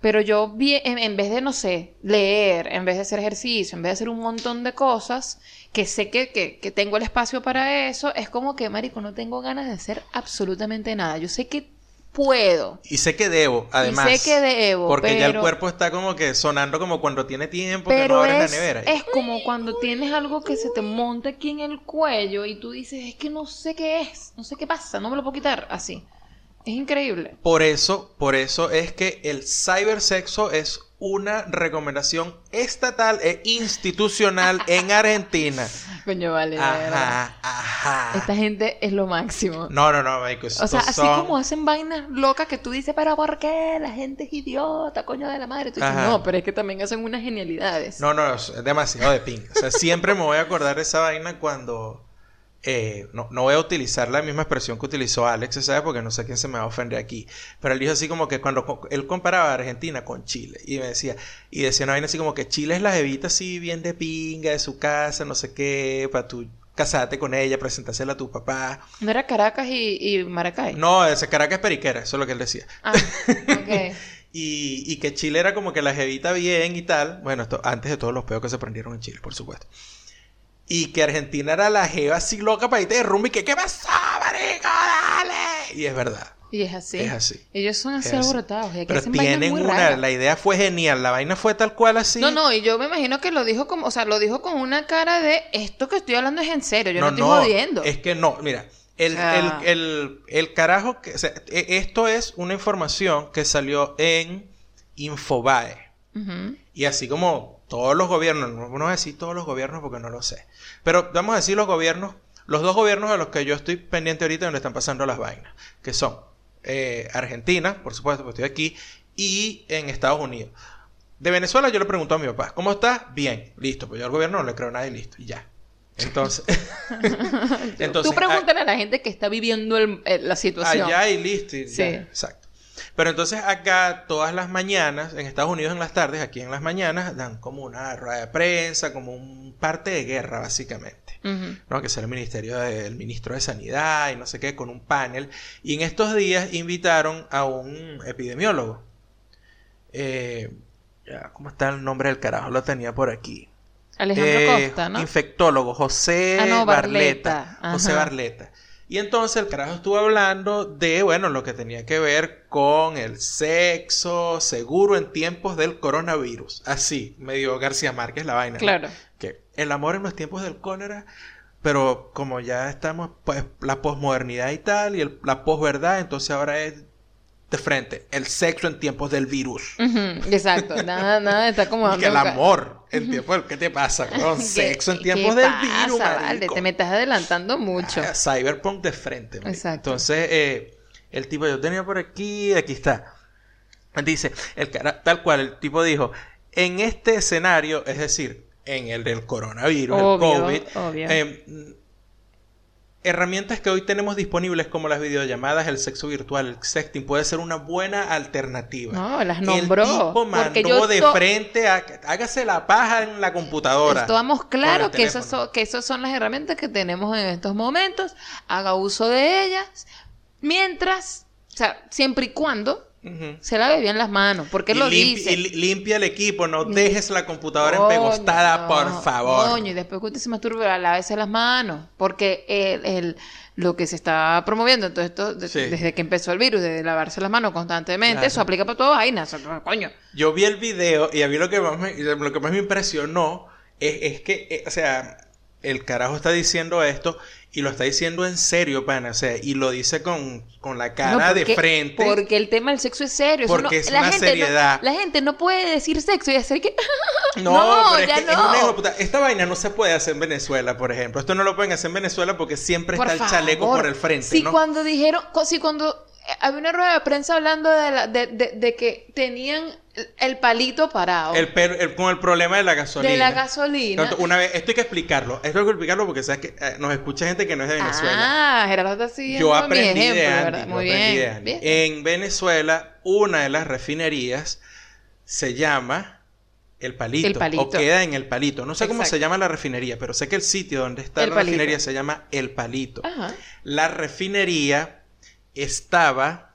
B: Pero yo vi, en, en vez de, no sé, leer, en vez de hacer ejercicio, en vez de hacer un montón de cosas, que sé que, que, que tengo el espacio para eso, es como que, marico, no tengo ganas de hacer absolutamente nada. Yo sé que puedo.
A: Y sé que debo, además.
B: sé que debo,
A: Porque ya el cuerpo está como que sonando como cuando tiene tiempo que no abres
B: es,
A: la nevera.
B: es como cuando tienes algo que se te monta aquí en el cuello y tú dices, es que no sé qué es, no sé qué pasa, no me lo puedo quitar así. Es increíble.
A: Por eso, por eso es que el cibersexo es una recomendación estatal e institucional en Argentina.
B: Coño, vale.
A: Ajá, ajá.
B: Esta gente es lo máximo.
A: No, no, no, marico,
B: O sea, así
A: son-
B: como hacen vainas locas que tú dices, pero ¿por qué? La gente es idiota, coño de la madre. Tú dices,
A: Ajá.
B: no, pero es que también hacen unas genialidades.
A: No, no, es demasiado de ping. O sea, siempre me voy a acordar de esa vaina cuando... eh, no, no voy a utilizar la misma expresión que utilizó Alex, ¿sabes? Porque no sé quién se me va a ofender aquí. Pero él dijo así como que cuando él comparaba a Argentina con Chile. Y me decía, y decía una vaina así como que Chile es la jevita así bien de pinga de su casa, no sé qué, para tú casarte con ella, presentársela a tu papá.
B: ¿No era Caracas y, y Maracay?
A: No, ese Caracas es periquera, eso es lo que él decía.
B: Ah, ok.
A: Y, y que Chile era como que la jevita bien y tal. Bueno, esto antes de todos los peos que se prendieron en Chile, por supuesto. Y que Argentina era la jeva así loca para irte de rumbo y que ¿qué pasó, marico? Dale. Y es verdad.
B: Y es así.
A: Es así.
B: Ellos son así alborotados.
A: Pero tienen una... La idea fue genial. La vaina fue tal cual así.
B: No, no, y yo me imagino que lo dijo como, o sea, lo dijo con una cara de esto que estoy hablando es en serio, yo no, estoy jodiendo.
A: Es que no, mira, el, el, el, el carajo que. o sea, e- esto es una información que salió en Infobae. Y así como todos los gobiernos, no no voy a decir todos los gobiernos porque no lo sé, pero vamos a decir los gobiernos, los dos gobiernos a los que yo estoy pendiente ahorita donde están pasando las vainas, que son eh, Argentina, por supuesto, porque estoy aquí, y en Estados Unidos. De Venezuela yo le pregunto a mi papá, ¿cómo estás? Bien, listo, pues yo al gobierno no le creo a nadie, listo, y ya. Entonces, entonces
B: Tú pregúntale a la gente que está viviendo el- el- la situación.
A: Allá y listo. y
B: Sí.
A: ya, exacto. Pero entonces acá todas las mañanas, en Estados Unidos en las tardes, aquí en las mañanas, dan como una rueda de prensa, como un parte de guerra básicamente. ¿no? Que es el ministerio del ministro de Sanidad y no sé qué, con un panel. Y en estos días invitaron a un epidemiólogo. Eh, ¿Cómo está el nombre del carajo? Lo tenía por aquí.
B: Alejandro
A: Eh,
B: Costa, ¿no?
A: Infectólogo, José
B: Ah, no,
A: Barleta.
B: Barleta.
A: José. Barleta. Y entonces el carajo estuvo hablando de, bueno, lo que tenía que ver con el sexo seguro en tiempos del coronavirus. Así, medio García Márquez la vaina. ¿no?
B: Claro.
A: Que el amor en los tiempos del cólera, pero como ya estamos, pues, la posmodernidad y tal, y el- la posverdad, entonces ahora es de frente, el sexo en tiempos del virus.
B: Exacto. Nada, nada, está como
A: Y que el amor en tiempos del... ¿Qué te pasa, con
B: ¿Qué-
A: Sexo en tiempos del
B: pasa,
A: virus,
B: vale? Te me estás adelantando mucho.
A: Ah, Cyberpunk de frente. marico.
B: Exacto.
A: Entonces, eh, el tipo, yo tenía por aquí, aquí está. Dice, el cara, tal cual, el tipo dijo, en este escenario, es decir, en el del coronavirus,
B: Obvio,
A: el COVID,
B: obvio.
A: eh, mm, herramientas que hoy tenemos disponibles como las videollamadas, el sexo virtual, el sexting, puede ser una buena alternativa.
B: No, las nombró,
A: El tipo mandó
B: porque yo
A: de
B: to-
A: frente a hágase la paja en la computadora.
B: Estamos
A: el
B: que esas, son, que esas son las herramientas que tenemos en estos momentos. Haga uso de ellas. Mientras, o sea, siempre y cuando Se lave bien las manos. Porque
A: Y
B: lo dice.
A: y li- limpia el equipo, no dejes la computadora
B: Coño,
A: empegostada,
B: no,
A: por favor.
B: Coño, y después que usted se masturbe, lávese las manos. Porque el, el- lo que se está promoviendo, todo esto, de-
A: Sí.
B: desde que empezó el virus, de lavarse las manos constantemente,
A: Claro.
B: eso aplica para todas vainas. Coño.
A: Yo vi el video y a mí lo que más me, lo que más me impresionó es, es que, eh, o sea, el carajo está diciendo esto y lo está diciendo en serio, pana, o sea, y lo dice con, con la cara
B: No,
A: de frente.
B: Porque el tema del sexo es serio.
A: Porque
B: no-
A: es
B: la
A: una
B: gente no-
A: seriedad.
B: la gente no puede decir sexo y hacer que.
A: No, pero
B: ya
A: es que es
B: no.
A: una hijo de puta. Esta vaina no se puede hacer en Venezuela, por ejemplo. Esto no lo pueden hacer en Venezuela porque siempre
B: Por
A: está el chaleco por el frente,
B: Si cuando dijeron, si cuando había una rueda de prensa hablando de, la- de, de- de que tenían el- palito parado
A: El, per- el- con el problema de la gasolina.
B: de la gasolina.
A: Tanto, Una vez, esto hay que explicarlo. Esto hay que explicarlo porque sabes que eh, nos escucha gente que no es de Venezuela.
B: Ah, Gerardo está siguiendo
A: Yo
B: mi
A: aprendí
B: ejemplo,
A: de Andy.
B: Muy bien. Bien.
A: En Venezuela, una de las refinerías se llama El Palito.
B: El Palito.
A: O queda en El Palito. No sé cómo se llama la refinería, pero sé que el sitio donde está
B: El
A: la
B: Palito.
A: refinería se llama El Palito.
B: Ajá.
A: La refinería estaba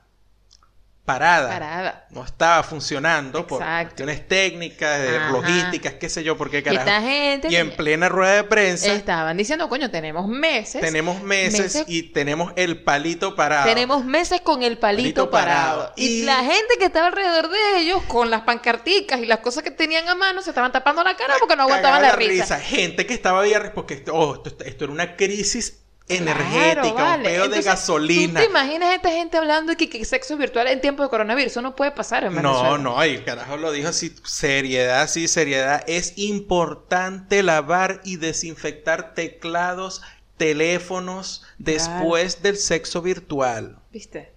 A: parada.
B: Parada.
A: No estaba funcionando por cuestiones técnicas, de
B: Ajá.
A: logísticas, qué sé yo, por qué
B: Y
A: carajo.
B: esta gente
A: Y en plena rueda de prensa
B: estaban diciendo, coño, tenemos meses.
A: tenemos meses,
B: meses-
A: y tenemos el palito parado.
B: Tenemos meses con el palito,
A: Palito parado.
B: parado. Y...
A: Y-
B: la gente que estaba alrededor de ellos, con las pancarticas y las cosas que tenían a mano, se estaban tapando la cara porque no aguantaban la risa.
A: Gente que estaba arre- porque esto, oh, esto, esto era una crisis energética,
B: Claro,
A: un peo de gasolina.
B: ¿Tú te imaginas a esta gente hablando de que, que sexo virtual en tiempos de coronavirus? Eso no puede pasar en Venezuela.
A: No, no, y el carajo lo dijo así, seriedad, sí, seriedad. Es importante lavar y desinfectar teclados, teléfonos después del sexo virtual.
B: ¿Viste?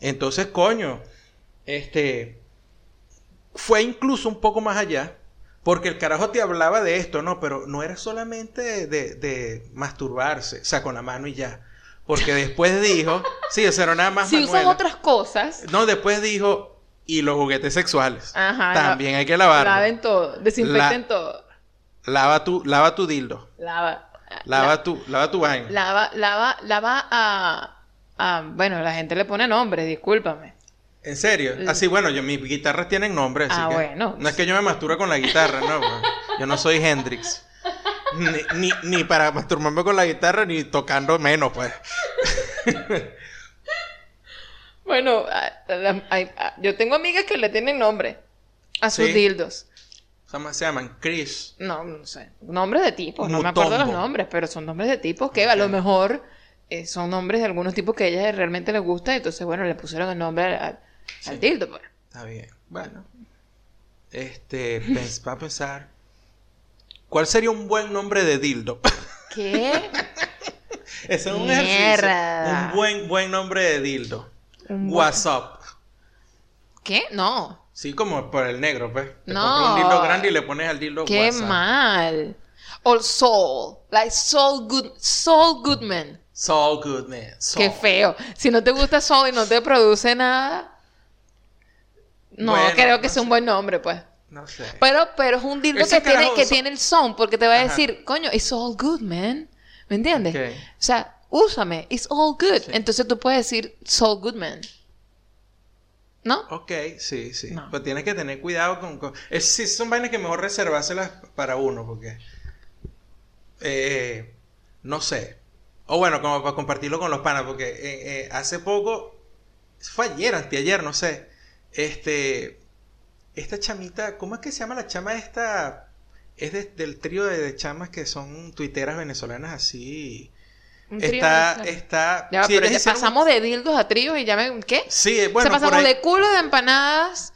A: Entonces, coño, este fue incluso un poco más allá, porque el carajo te hablaba de esto, ¿no? Pero no era solamente de, de masturbarse, o sea, con la mano y ya. Porque después dijo, sí, eso era nada más
B: Si usan otras cosas,
A: No, después dijo, y los juguetes sexuales.
B: Ajá,
A: También
B: la-
A: hay que lavarlos.
B: laven todo, desinfecten
A: La-
B: todo.
A: Lava tu, lava tu dildo.
B: Lava.
A: Lava tu, lava tu vaina.
B: Lava, lava, lava a, a- Bueno, la gente le pone nombres, discúlpame.
A: ¿En serio? Así, bueno, yo, mis guitarras tienen nombre, así
B: Ah,
A: que
B: bueno.
A: No es que yo me masturbe con la guitarra, no. yo no soy Hendrix. Ni, ni, ni para masturbarme con la guitarra, ni tocando menos, pues.
B: Bueno, a- a- la- hay- a- yo tengo amigas que le tienen nombre a sus
A: Sí.
B: dildos.
A: ¿Cómo se llaman? Chris.
B: No, no sé. Nombres de tipos, no me acuerdo los nombres, pero son nombres de tipos que a lo mejor eh, son nombres de algunos tipos que a ella realmente les gusta, entonces, bueno, le pusieron el nombre al, al- al dildo, pues.
A: Está bien. Bueno. Este, va a pensar. ¿Cuál sería un buen nombre de dildo?
B: ¿Qué?
A: Ese es un ejercicio. Un buen, buen nombre de dildo.
B: Un
A: WhatsApp.
B: ¿Qué? No.
A: Sí, como por el negro, pues. Te
B: No.
A: un dildo grande y le pones al dildo
B: Qué
A: WhatsApp.
B: mal. O Soul, like Soul Good, Soul Goodman.
A: Soul Goodman. Soul.
B: Qué feo. Si no te gusta Soul y no te produce nada, no
A: Bueno,
B: creo que
A: no
B: sea un buen nombre, pues.
A: No sé.
B: Pero, pero es un dildo
A: Ese
B: que tiene, que tiene el son, porque te va a
A: Ajá.
B: decir, coño, it's all good, man. ¿Me entiendes? O sea, úsame, it's all good.
A: Sí.
B: Entonces tú puedes decir Soul Goodman. ¿No?
A: Ok, sí, sí.
B: No.
A: Pero tienes que tener cuidado con... con- Es, sí, son vainas que mejor reservárselas para uno, porque... eh, no sé. O bueno, como para compartirlo con los panas, porque eh, eh, hace poco... Fue ayer, anteayer, no sé. Este... Esta chamita... ¿Cómo es que se llama la chama esta? Es de- del trío de, de chamas que son tuiteras venezolanas así...
B: Un
A: Está... está
B: Ya,
A: sí,
B: pero ya
A: un-
B: pasamos de dildos a tríos y ya me... ¿Qué?
A: Sí,
B: o
A: bueno,
B: sea,
A: por
B: pasamos
A: ahí-
B: de culo de empanadas,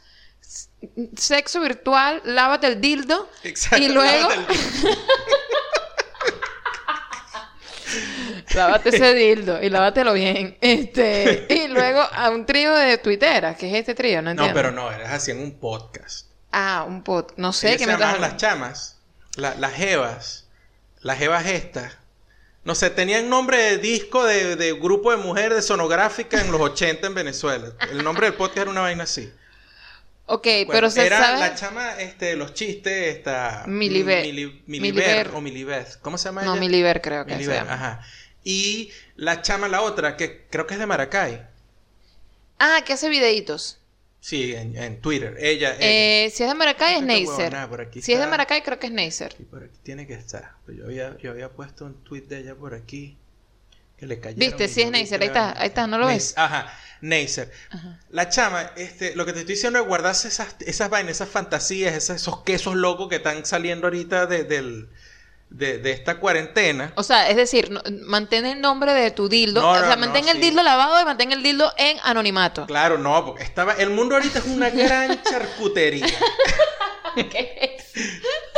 B: sexo virtual, lávate el dildo.
A: Exacto,
B: y luego...
A: lávate
B: ese dildo y lávatelo bien. Este, y luego a un trío de tuiteras, que es este trío, no
A: No,
B: entiendo.
A: pero no, eras así en un podcast.
B: Ah, un pod. No sé qué me estás
A: llamaban las chamas, la- las jevas, las jevas estas. No sé, tenían nombre de disco de, de grupo de mujeres de sonográfica en los 80 en Venezuela. El nombre del podcast era una vaina así.
B: Ok,
A: Bueno,
B: pero se
A: era
B: sabe.
A: la chama, este, los chistes, esta...
B: Miliver.
A: Mili-
B: Miliver.
A: Miliver o Milibeth. ¿Cómo se llama
B: No,
A: ella?
B: Miliver creo que se
A: Miliver,
B: llama.
A: ajá. Y la chama, la otra, que creo que es de Maracay.
B: Ah, que hace videitos.
A: Sí, en, en Twitter. Ella, ella.
B: Eh, si es de Maracay es Neisser. Si es de. Maracay creo que es Neisser.
A: Y por aquí tiene que estar. Yo había, yo había puesto un tweet de ella por aquí. Que le cayeron.
B: Viste, sí es Neisser, ahí está, ahí está, ¿no lo ves?
A: Ajá, Neisser. La chama, este, lo que te estoy diciendo es guardarse esas, esas vainas, esas fantasías, esas- esos quesos locos que están saliendo ahorita de, del, de, de esta cuarentena.
B: O sea, es decir, no- mantén el nombre de tu dildo.
A: No,
B: o sea,
A: no,
B: mantén el
A: sí.
B: dildo lavado y mantén el dildo en anonimato.
A: Claro, no, porque estaba, el mundo ahorita es una gran charcutería.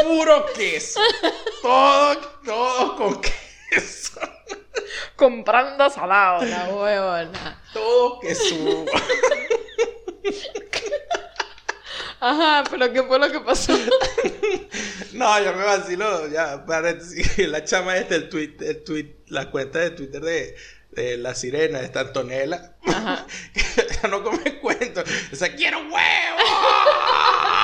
A: Puro queso. Todo, todo con queso.
B: Comprando salado, la huevona.
A: Todo queso.
B: Ajá, pero ¿qué fue lo que pasó?
A: No, ya me vacilo, ya, paréntesis, la chama este, el tweet, el tweet, la cuenta de Twitter de, de la sirena, de esta Antonella,
B: Ajá.
A: ya no come cuento, o sea, quiero huevo.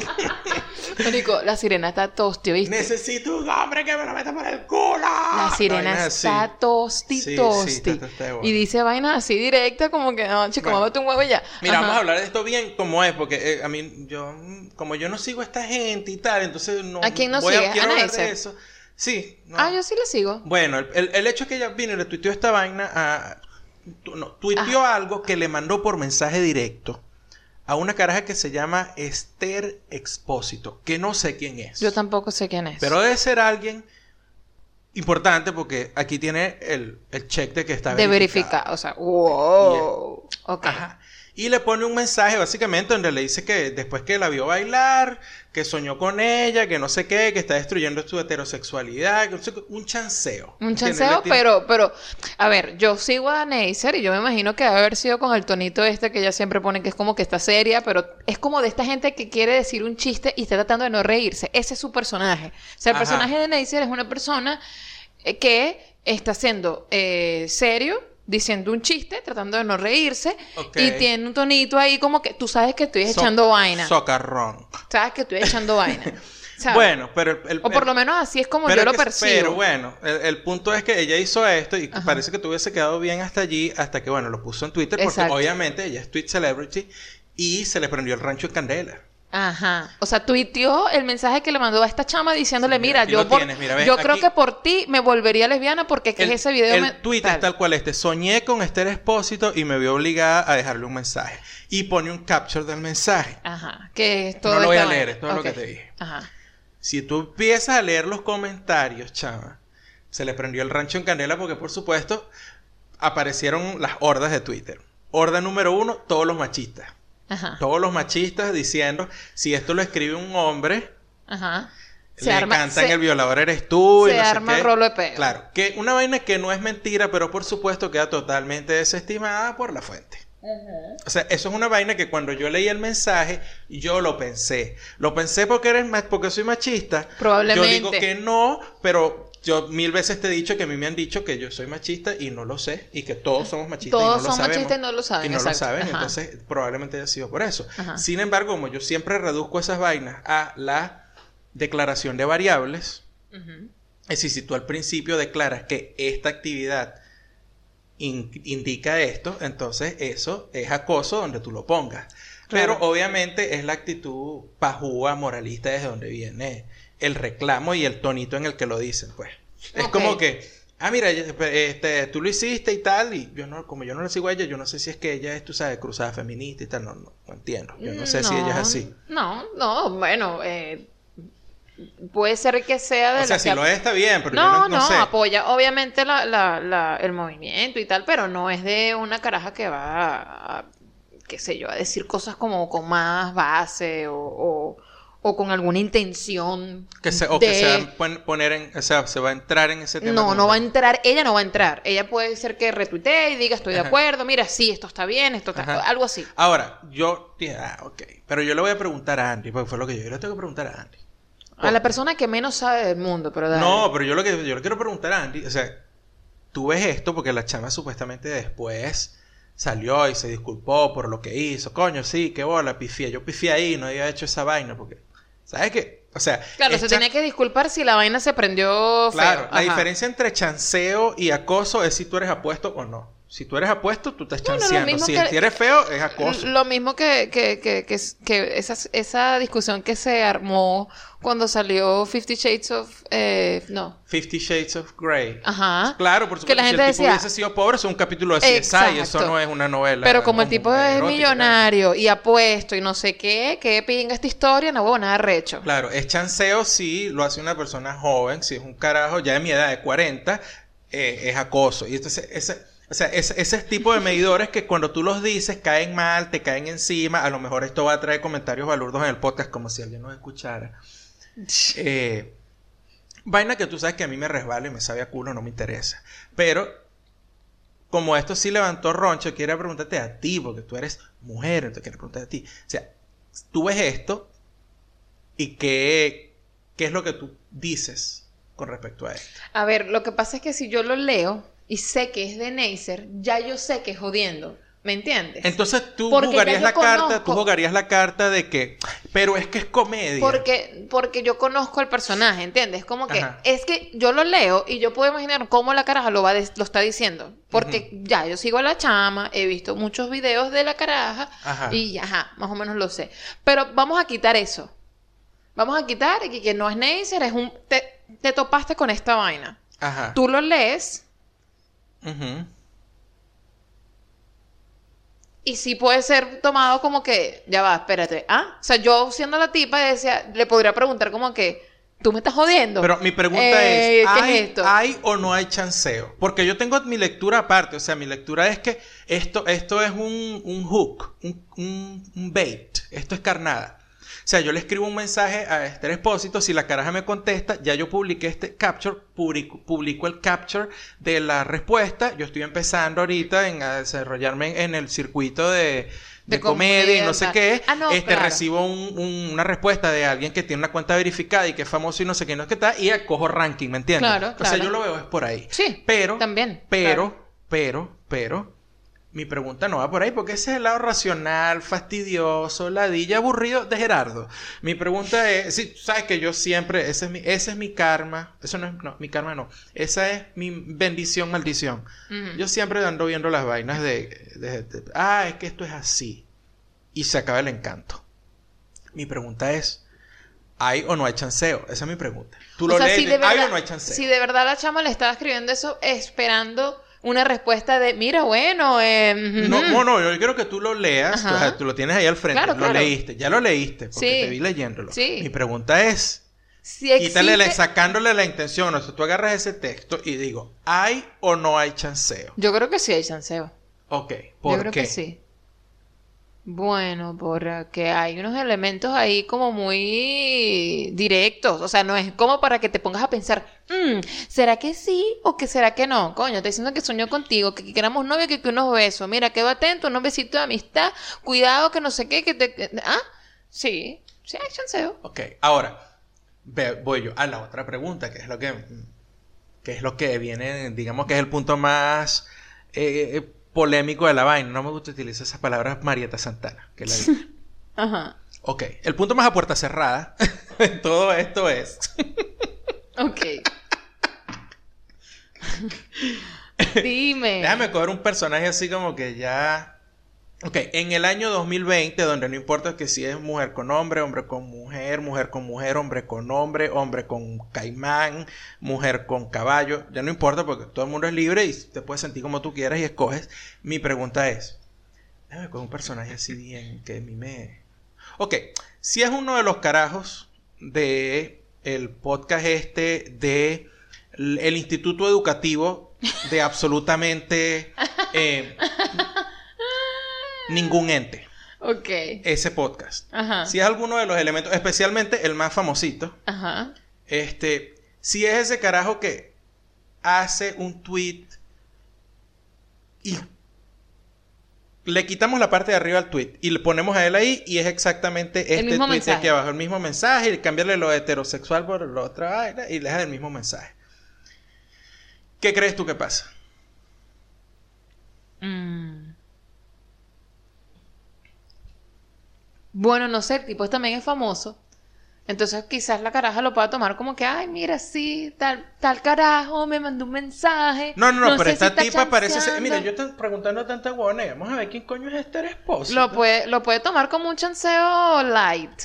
B: Marico, la sirena está tosti, ¿viste?
A: Necesito un hombre que me lo meta por el culo.
B: La sirena está tosti,
A: Sí,
B: tosti.
A: está
B: y dice vainas así directa como que, no, chico,
A: Bueno.
B: mámate un huevo y ya.
A: Mira,
B: Ajá.
A: vamos a hablar de esto bien como es, porque eh, a mí, yo, como yo no sigo a esta gente y tal, entonces no.
B: ¿A quién no
A: voy
B: sigues?
A: quiero
B: ¿A
A: hablar de eso. Sí. no.
B: Ah, yo sí le sigo.
A: Bueno, el, el- el hecho es que ella vino y le tuiteó esta vaina a. No, tuiteó algo que le mandó por mensaje directo a una caraja que se llama Esther Expósito, que no sé quién es.
B: Yo tampoco sé quién es.
A: Pero debe ser alguien importante porque aquí tiene el, el check de que está
B: De
A: verificado.
B: verificar. O sea, wow. Ok.
A: Ajá. Y le pone un mensaje básicamente donde le dice que después que la vio bailar, que soñó con ella, que no sé qué, que está destruyendo su heterosexualidad, que no sé qué, un chanceo.
B: Un chanceo, pero, pero, a ver, yo sigo a Neisser y yo me imagino que debe haber sido con el tonito este que ella siempre pone que es como que está seria, pero es como de esta gente que quiere decir un chiste y está tratando de no reírse. Ese es su personaje. O sea, el
A: Ajá.
B: personaje de Neisser es una persona eh, que está siendo eh, serio, diciendo un chiste, tratando de no reírse, y tiene un tonito ahí como que tú sabes que estoy
A: So-
B: echando vaina.
A: Socarrón.
B: Sabes que estoy echando vaina. ¿sabes?
A: Bueno, pero el, el-
B: o por
A: el-
B: lo menos así es como yo lo
A: que-
B: percibo.
A: Pero bueno, el, el punto es que ella hizo esto y
B: Ajá.
A: parece que tuviese quedado bien hasta allí, hasta que, bueno, lo puso en Twitter, porque
B: Exacto.
A: obviamente ella es tweet celebrity y se le prendió el rancho en candela.
B: Ajá. O sea, tuiteó el mensaje que le mandó a esta chama diciéndole,
A: Sí,
B: mira, yo,
A: lo
B: por-
A: tienes, mira, ves,
B: yo creo que por ti me volvería lesbiana porque que
A: el,
B: ese video
A: el
B: me...
A: tweet
B: tal.
A: es tal cual este. Soñé con Esther Expósito y me vio obligada a dejarle un mensaje. Y pone un capture del mensaje.
B: Ajá. Que es todo
A: No lo voy a leer, es todo lo que te dije.
B: Ajá.
A: Si tú empiezas a leer los comentarios, chama, se le prendió el rancho en candela porque, por supuesto, aparecieron las hordas de Twitter. Horda número uno, todos los machistas.
B: Ajá.
A: Todos los machistas diciendo, si esto lo escribe un hombre,
B: Ajá.
A: le cantan
B: se-
A: el violador eres tú y no sé
B: arma
A: qué.
B: el rolo de.
A: Claro, que una vaina que no es mentira, pero por supuesto queda totalmente desestimada por la fuente. O sea, eso es una vaina que cuando yo leí el mensaje, yo lo pensé. Lo pensé porque eres porque soy machista.
B: Probablemente.
A: Yo digo que no, pero yo mil veces te he dicho que a mí me han dicho que yo soy machista y no lo sé. Y que todos somos machistas
B: Todos
A: y no lo
B: son
A: sabemos.
B: machistas y no lo saben,
A: Y no
B: exacto.
A: lo saben,
B: Ajá.
A: entonces probablemente haya sido por eso.
B: Ajá.
A: Sin embargo, como yo siempre reduzco esas vainas a la declaración de variables, es decir, si tú al principio declaras que esta actividad in- indica esto, entonces eso es acoso donde tú lo pongas.
B: Claro.
A: Pero obviamente es la actitud pajúa, moralista, desde donde viene el reclamo y el tonito en el que lo dicen, pues. Es como que, ah, mira, este, tú lo hiciste y tal, y yo no, como yo no le sigo a ella, yo no sé si es que ella es, tú sabes, cruzada feminista y tal, no, no, no entiendo. Yo no sé si ella es así.
B: No, no, bueno, eh, puede ser que sea de
A: O sea, si
B: que-
A: lo es, está bien, pero
B: no,
A: yo no, no
B: no,
A: sé.
B: apoya obviamente la, la, la- el movimiento y tal, pero no es de una caraja que va a, a, qué sé yo, a decir cosas como con más base o, o, o con alguna intención
A: Que se, o que se va a pon- poner en, o sea, se va a entrar en ese tema.
B: No, no va a entrar, ella no va a entrar. Ella puede ser que retuitee y diga estoy de
A: Ajá.
B: acuerdo, mira, sí, esto está bien, esto está...
A: Ajá.
B: Algo así.
A: Ahora, yo dije, ah, ok. Pero yo le voy a preguntar a Andy, porque fue lo que yo, yo le tengo que preguntar a Andy.
B: A la persona que menos sabe del mundo, pero dale.
A: No, pero yo lo que yo le quiero preguntar a Andy, o sea, tú ves esto porque la chama supuestamente después salió y se disculpó por lo que hizo. Coño, sí, qué bola, pifié. Yo pifié ahí, no había hecho esa vaina porque, ¿sabes qué? O sea,
B: Claro, se
A: chan-
B: tenía que disculpar si la vaina se prendió feo.
A: Claro, la diferencia entre chanceo y acoso es si tú eres apuesto o no. Si tú eres apuesto, tú estás chanceando. Si,
B: que-
A: eres feo, es acoso.
B: Lo mismo que, que, que, que, que esa, esa discusión que se armó cuando salió Fifty Shades of... Eh, no.
A: Fifty Shades of Grey.
B: Ajá.
A: Claro, por
B: Que
A: supuesto. si el tipo hubiese sido pobre, es un capítulo de CSI. Eso no es una novela.
B: Pero como el tipo es
A: erótica.
B: millonario y apuesto y no sé qué, qué pinga esta historia, no huevo nada recho.
A: Claro, es chanceo si lo hace una persona joven, si es un carajo ya de mi edad de 40, eh, es acoso. Y entonces, ese, o sea, ese, ese tipo de medidores que cuando tú los dices caen mal, te caen encima, a lo mejor esto va a traer comentarios balurdos en el podcast como si alguien nos escuchara. Eh, vaina que tú sabes que a mí me resbala y me sabe a culo, no me interesa. Pero, como esto sí levantó roncho, quiero preguntarte a ti, porque tú eres mujer, entonces quiero preguntarte a ti. O sea, tú ves esto y qué, qué es lo que tú dices con respecto a esto.
B: A ver, lo que pasa es que si yo lo leo y sé que es de Neisser, ya yo sé que es jodiendo. ¿Me entiendes?
A: Entonces tú
B: Porque
A: jugarías la carta, tú jugarías la carta de que, pero es que es comedia.
B: Porque, porque yo conozco al personaje, ¿entiendes? Como que
A: Ajá.
B: es que yo lo leo y yo puedo imaginar cómo la caraja lo, va de- lo está diciendo. Porque ya, yo sigo a la chama, he visto muchos videos de la caraja
A: Ajá.
B: y ajá, más o menos lo sé. Pero vamos a quitar eso. Vamos a quitar que, que no es Neisser, es un... Te, te topaste con esta vaina.
A: Ajá.
B: Tú lo lees. Y sí puede ser tomado como que, ya va, espérate, ¿ah? O sea, yo siendo la tipa decía, le podría preguntar como que, Tú me estás jodiendo.
A: Pero mi pregunta
B: Eh,
A: es,
B: ¿qué
A: ¿hay,
B: es esto?
A: ¿hay o no hay chanceo? Porque yo tengo mi lectura aparte, o sea, mi lectura es que esto, esto es un, un hook, un, un- un bait, esto es carnada. O sea, yo le escribo un mensaje a Esther Expósito, si la caraja me contesta, ya yo publiqué este capture, publico, publico el capture de la respuesta, yo estoy empezando ahorita en a desarrollarme en el circuito de, de
B: De
A: comedia y no sé qué,
B: Ah, no,
A: este
B: claro.
A: recibo un- un- una respuesta de alguien que tiene una cuenta verificada y que es famoso y no sé qué, no es que está, y cojo ranking, ¿me entiendes?
B: Claro,
A: O sea,
B: claro.
A: yo lo veo es por ahí.
B: Sí,
A: Pero,
B: también,
A: pero,
B: claro.
A: pero, pero, mi pregunta no va por ahí, porque ese es el lado racional, fastidioso, ladilla, aburrido de Gerardo. Mi pregunta es, sí, sabes que yo siempre, ese es mi, ese es mi karma, eso no es, no, mi karma no, esa es mi bendición, maldición. Yo siempre ando viendo las vainas de, de- de- ah, es que esto es así. Y se acaba el encanto. Mi pregunta es, ¿hay o no hay chanceo? Esa es mi pregunta. Tú
B: O
A: lo
B: sea,
A: lees,
B: si
A: de-
B: de verdad,
A: ¿hay o no hay chanceo?
B: Si de verdad la chama le estaba escribiendo eso esperando una respuesta de, mira, bueno, eh,
A: No,
B: ujú".
A: no, no, yo quiero que tú lo leas, o sea, tú lo tienes ahí al frente,
B: Claro,
A: lo
B: claro.
A: leíste, ya lo leíste, porque
B: Sí.
A: te vi leyéndolo.
B: Sí.
A: Mi pregunta es,
B: si
A: quítale la- sacándole la intención, o sea, tú agarras ese texto y digo, ¿hay o no hay chanceo?
B: Yo creo que sí hay chanceo.
A: Ok, ¿por
B: Yo creo
A: qué?
B: que sí. Bueno, porque hay unos elementos ahí como muy directos. O sea, no es como para que te pongas a pensar, "Mm, ¿será que sí o que será que no? Coño, te diciendo que soñó contigo, que, que queramos novio, que, que unos besos. Mira, quedo atento, unos besitos de amistad. Cuidado, que no sé qué, que te... ah, sí, sí hay chanceo.
A: Ok, ahora voy yo a la otra pregunta, que es lo que, que es lo que viene, digamos que es el punto más eh, eh, polémico de la vaina. No me gusta utilizar esas palabras Marieta Santana, que la diga.
B: Ajá.
A: Ok, el punto más a puerta cerrada en todo esto es
B: Ok. Dime.
A: Déjame coger un personaje así como que ya. Ok, en el año 2020, donde no importa que si es mujer con hombre, hombre con mujer, mujer con mujer, hombre con hombre, hombre con caimán, mujer con caballo, ya no importa porque todo el mundo es libre y te puedes sentir como tú quieras y escoges. Mi pregunta es: déjame coger un personaje así bien que mí me. Ok, si es uno de los carajos de el podcast este de el Instituto Educativo de absolutamente eh, ningún ente.
B: Ok.
A: Ese podcast.
B: Ajá.
A: Si es alguno de los elementos, especialmente el más famosito,
B: Ajá.
A: este, si es ese carajo que hace un tweet y le quitamos la parte de arriba al tweet y le ponemos a él ahí y es exactamente este
B: mismo
A: tweet de
B: mensaje.
A: aquí abajo, el mismo mensaje y cambiarle lo heterosexual por la otra vaina y le deja el mismo mensaje. ¿Qué crees tú que pasa?
B: Mm. Bueno, no sé, el tipo también es famoso. Entonces quizás la caraja lo pueda tomar como que, ay, mira, sí, tal, tal carajo me mandó un mensaje.
A: No, no, no, pero
B: si
A: esta tipa parece ser.
B: chanceando".
A: Mira, yo estoy preguntando tanta huevona. y Vamos a ver quién coño es este esposo.
B: Lo puede, lo puede tomar como un chanceo light.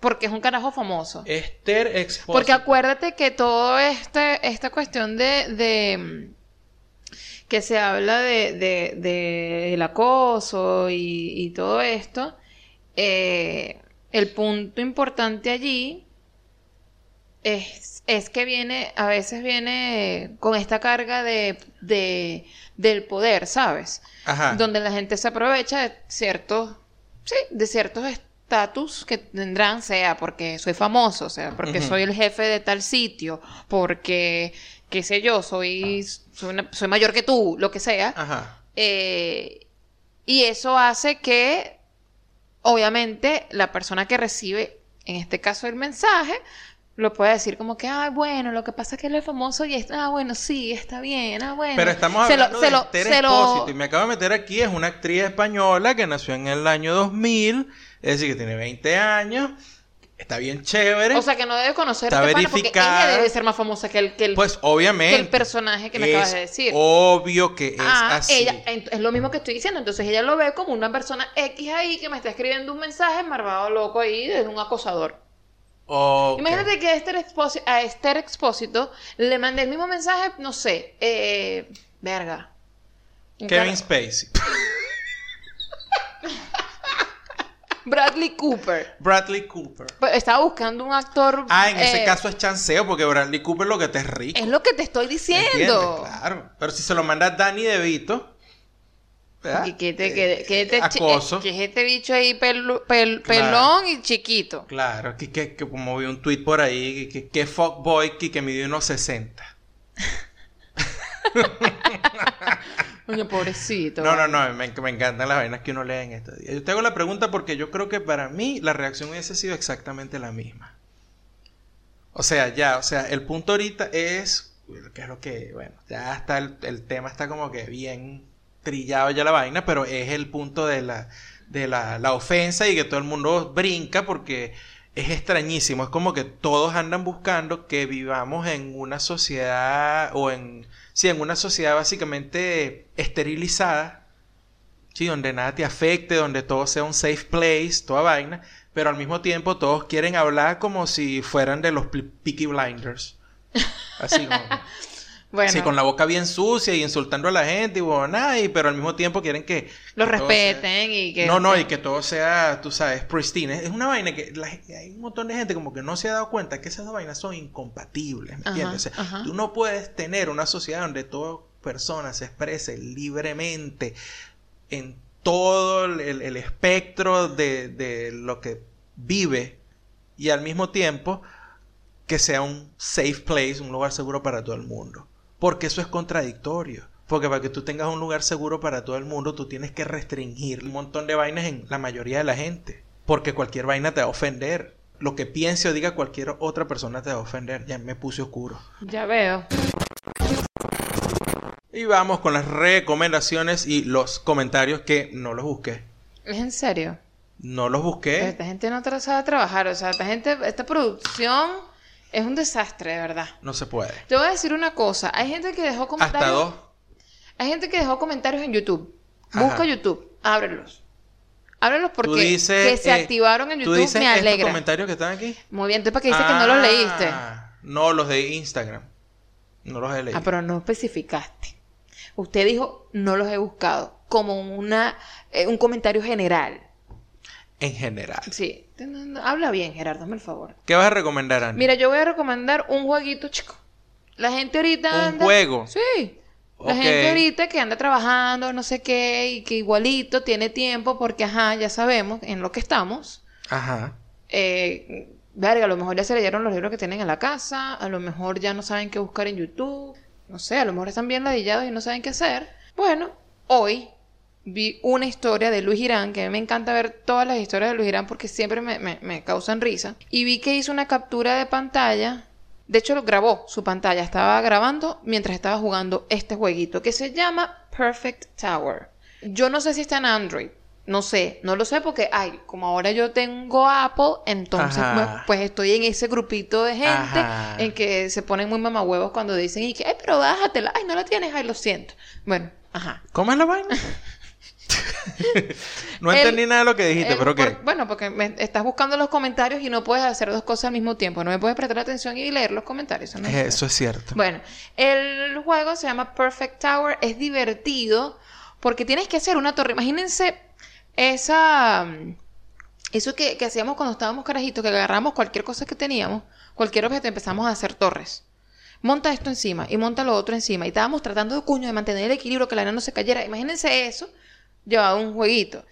B: Porque es un carajo famoso.
A: Esther Expósito.
B: Porque acuérdate que todo este, esta cuestión de, de, que se habla de, de, de el acoso y, y todo esto, eh, el punto importante allí es, es que viene, a veces viene con esta carga de, de, del poder, ¿sabes?
A: Ajá.
B: donde la gente se aprovecha de ciertos, sí, de ciertos estatus que tendrán, sea porque soy famoso, sea porque soy el jefe de tal sitio, porque, qué sé yo, soy, soy, una- soy mayor que tú, lo que sea.
A: Ajá.
B: Eh, y eso hace que, obviamente, la persona que recibe, en este caso, el mensaje, lo pueda decir como que, ah, bueno, lo que pasa es que él es famoso y es, ah, bueno, sí, está bien, ah, bueno.
A: Pero estamos
B: Se lo-
A: hablando
B: se
A: de
B: lo-
A: Esther
B: se lo-
A: Expósito. Y me acabo de meter aquí. Es una actriz española que nació en el año 2000. Es decir, que tiene 20 años. Está bien chévere.
B: O sea, que no debe conocer
A: Está
B: a este porque ella debe ser más famosa que el, que el,
A: pues obviamente.
B: que el personaje que me acabas de decir.
A: Obvio que es
B: ah,
A: así.
B: ella, es lo mismo que estoy diciendo. Entonces ella lo ve como una persona X ahí que me está escribiendo un mensaje marvado loco ahí de un acosador. Imagínate que a Esther, Expósito, a Esther Expósito le mandé el mismo mensaje, no sé, eh, verga.
A: Kevin Spacey.
B: Bradley Cooper.
A: Bradley Cooper.
B: Pues, Estaba buscando un actor.
A: Ah, en ese
B: eh,
A: caso es chanceo porque Bradley Cooper lo que te es rico.
B: Es lo que te estoy
A: ¿entiendes?
B: diciendo.
A: Claro. Pero si se lo manda Danny DeVito. ¿verdad?
B: Que, que, te-
A: Eh,
B: que, que te-
A: acoso.
B: que es este bicho ahí pelu- pel-
A: Claro.
B: pelón y chiquito.
A: Claro, que, que, que como vi un tweet por ahí, que, que fuckboy que, que mide unos 60.
B: Coño, pobrecito.
A: No, no, no, me, me encantan las vainas que uno lee en este día. Yo te hago la pregunta porque yo creo que para mí la reacción hubiese sido exactamente la misma. O sea, ya, o sea, el punto ahorita es, que es lo que, bueno, ya está el, el tema está como que bien trillado ya la vaina, pero es el punto de la, de la, la ofensa y que todo el mundo brinca porque es extrañísimo. Es como que todos andan buscando que vivamos en una sociedad o en, sí, en una sociedad básicamente esterilizada, sí, donde nada te afecte, donde todo sea un safe place, toda vaina, pero al mismo tiempo todos quieren hablar como si fueran de los Peaky Blinders. Así como
B: Bueno,
A: Sí, con la boca bien sucia y insultando a la gente y huevonada, y pero al mismo tiempo quieren que...
B: lo
A: que sea-
B: respeten y que.
A: No, no, y que todo sea, tú sabes, pristine. Es una vaina que la hay un montón de gente como que no se ha dado cuenta que esas dos vainas son incompatibles, ¿me
B: Ajá,
A: entiendes? O sea,
B: ajá.
A: tú no puedes tener una sociedad donde toda persona se exprese libremente en todo el, el- el espectro de, de lo que vive y al mismo tiempo que sea un safe place, un lugar seguro para todo el mundo. Porque eso es contradictorio. Porque para que tú tengas un lugar seguro para todo el mundo, tú tienes que restringir un montón de vainas en la mayoría de la gente. Porque cualquier vaina te va a ofender. Lo que piense o diga cualquier otra persona te va a ofender. Ya me puse oscuro.
B: Ya veo.
A: Y vamos con las recomendaciones y los comentarios que no los busqué.
B: ¿Es en serio?
A: No los busqué.
B: Esta gente no tra- sabe trabajar. O sea, esta gente, esta producción es un desastre, de verdad.
A: No se puede.
B: Te voy a decir una cosa. Hay gente que dejó comentarios.
A: Hasta dos.
B: Hay gente que dejó comentarios en YouTube.
A: Ajá.
B: Busca YouTube, ábrelos. Ábrelos porque
A: Tú dices,
B: que se
A: eh,
B: activaron en
A: ¿Tú
B: YouTube
A: dices
B: me
A: estos
B: alegra.
A: comentarios que están aquí?
B: Muy bien, entonces para que dices que no los leíste.
A: Ah, No, los de Instagram. No los he leído.
B: Ah, pero no especificaste. Usted dijo no los he buscado como una eh, un comentario general.
A: En general.
B: Sí. No, Habla bien, Gerardo, hazme el favor.
A: ¿Qué vas a recomendar, Andy?
B: Mira, yo voy a recomendar un jueguito, chico. La gente ahorita
A: ¿Un
B: anda...
A: juego?
B: Sí. La gente ahorita que anda trabajando, no sé qué, y que igualito tiene tiempo porque, ajá, ya sabemos en lo que estamos.
A: Ajá.
B: Eh, verga, a lo mejor ya se leyeron los libros que tienen en la casa, a lo mejor ya no saben qué buscar en YouTube, no sé, a lo mejor están bien ladillados y no saben qué hacer. Bueno, hoy vi una historia de Luis Girán, que a mí me encanta ver todas las historias de Luis Girán porque siempre me, me- me causan risa, y vi que hizo una captura de pantalla. De hecho, lo grabó su pantalla. Estaba grabando mientras estaba jugando este jueguito que se llama Perfect Tower. Yo no sé si está en Android. No sé, no lo sé porque, ay, como ahora yo tengo Apple, entonces
A: Ajá.
B: pues, pues estoy en ese grupito de gente
A: Ajá.
B: en que se ponen muy mamahuevos cuando dicen y que, ay, pero bájatela, ay, no la tienes, ay, lo siento. Bueno, ajá.
A: ¿Cómo es la vaina? no
B: El-
A: entendí nada de lo que dijiste,
B: El
A: pero ¿qué?
B: por- bueno, porque me estás buscando los comentarios y no puedes hacer dos cosas al mismo tiempo. No me puedes prestar atención y leer los comentarios. Eso no es
A: Eso es cierto.
B: Bueno, el juego se llama Perfect Tower. Es divertido porque tienes que hacer una torre. Imagínense esa. Eso que, que hacíamos cuando estábamos carajitos, que agarramos cualquier cosa que teníamos, cualquier objeto, y empezamos a hacer torres. Monta esto encima y monta lo otro encima. Y estábamos tratando de cuño de mantener el equilibrio, que la arena no se cayera. Imagínense eso llevado a un jueguito.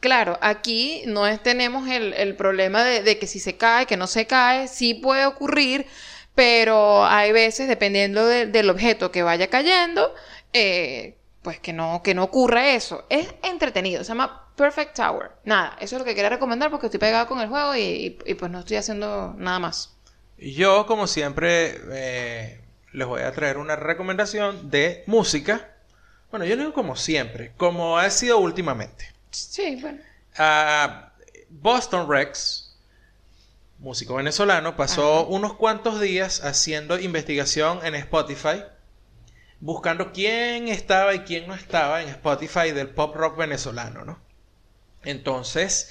B: Claro, aquí no es, tenemos el, el problema de, de que si se cae, que no se cae, sí puede ocurrir, pero hay veces, dependiendo de- del objeto que vaya cayendo, eh, pues que no, que no ocurra eso. Es entretenido, se llama Perfect Tower. Nada, eso es lo que quería recomendar porque estoy pegado con el juego y, y- y, pues no estoy haciendo nada más.
A: Yo, como siempre, eh, les voy a traer una recomendación de música. Bueno, yo no digo como siempre, como ha sido últimamente.
B: Sí, bueno.
A: Ah, Boston Rex, músico venezolano, pasó
B: Ajá.
A: unos cuantos días haciendo investigación en Spotify, buscando quién estaba y quién no estaba en Spotify del pop rock venezolano, ¿no? Entonces,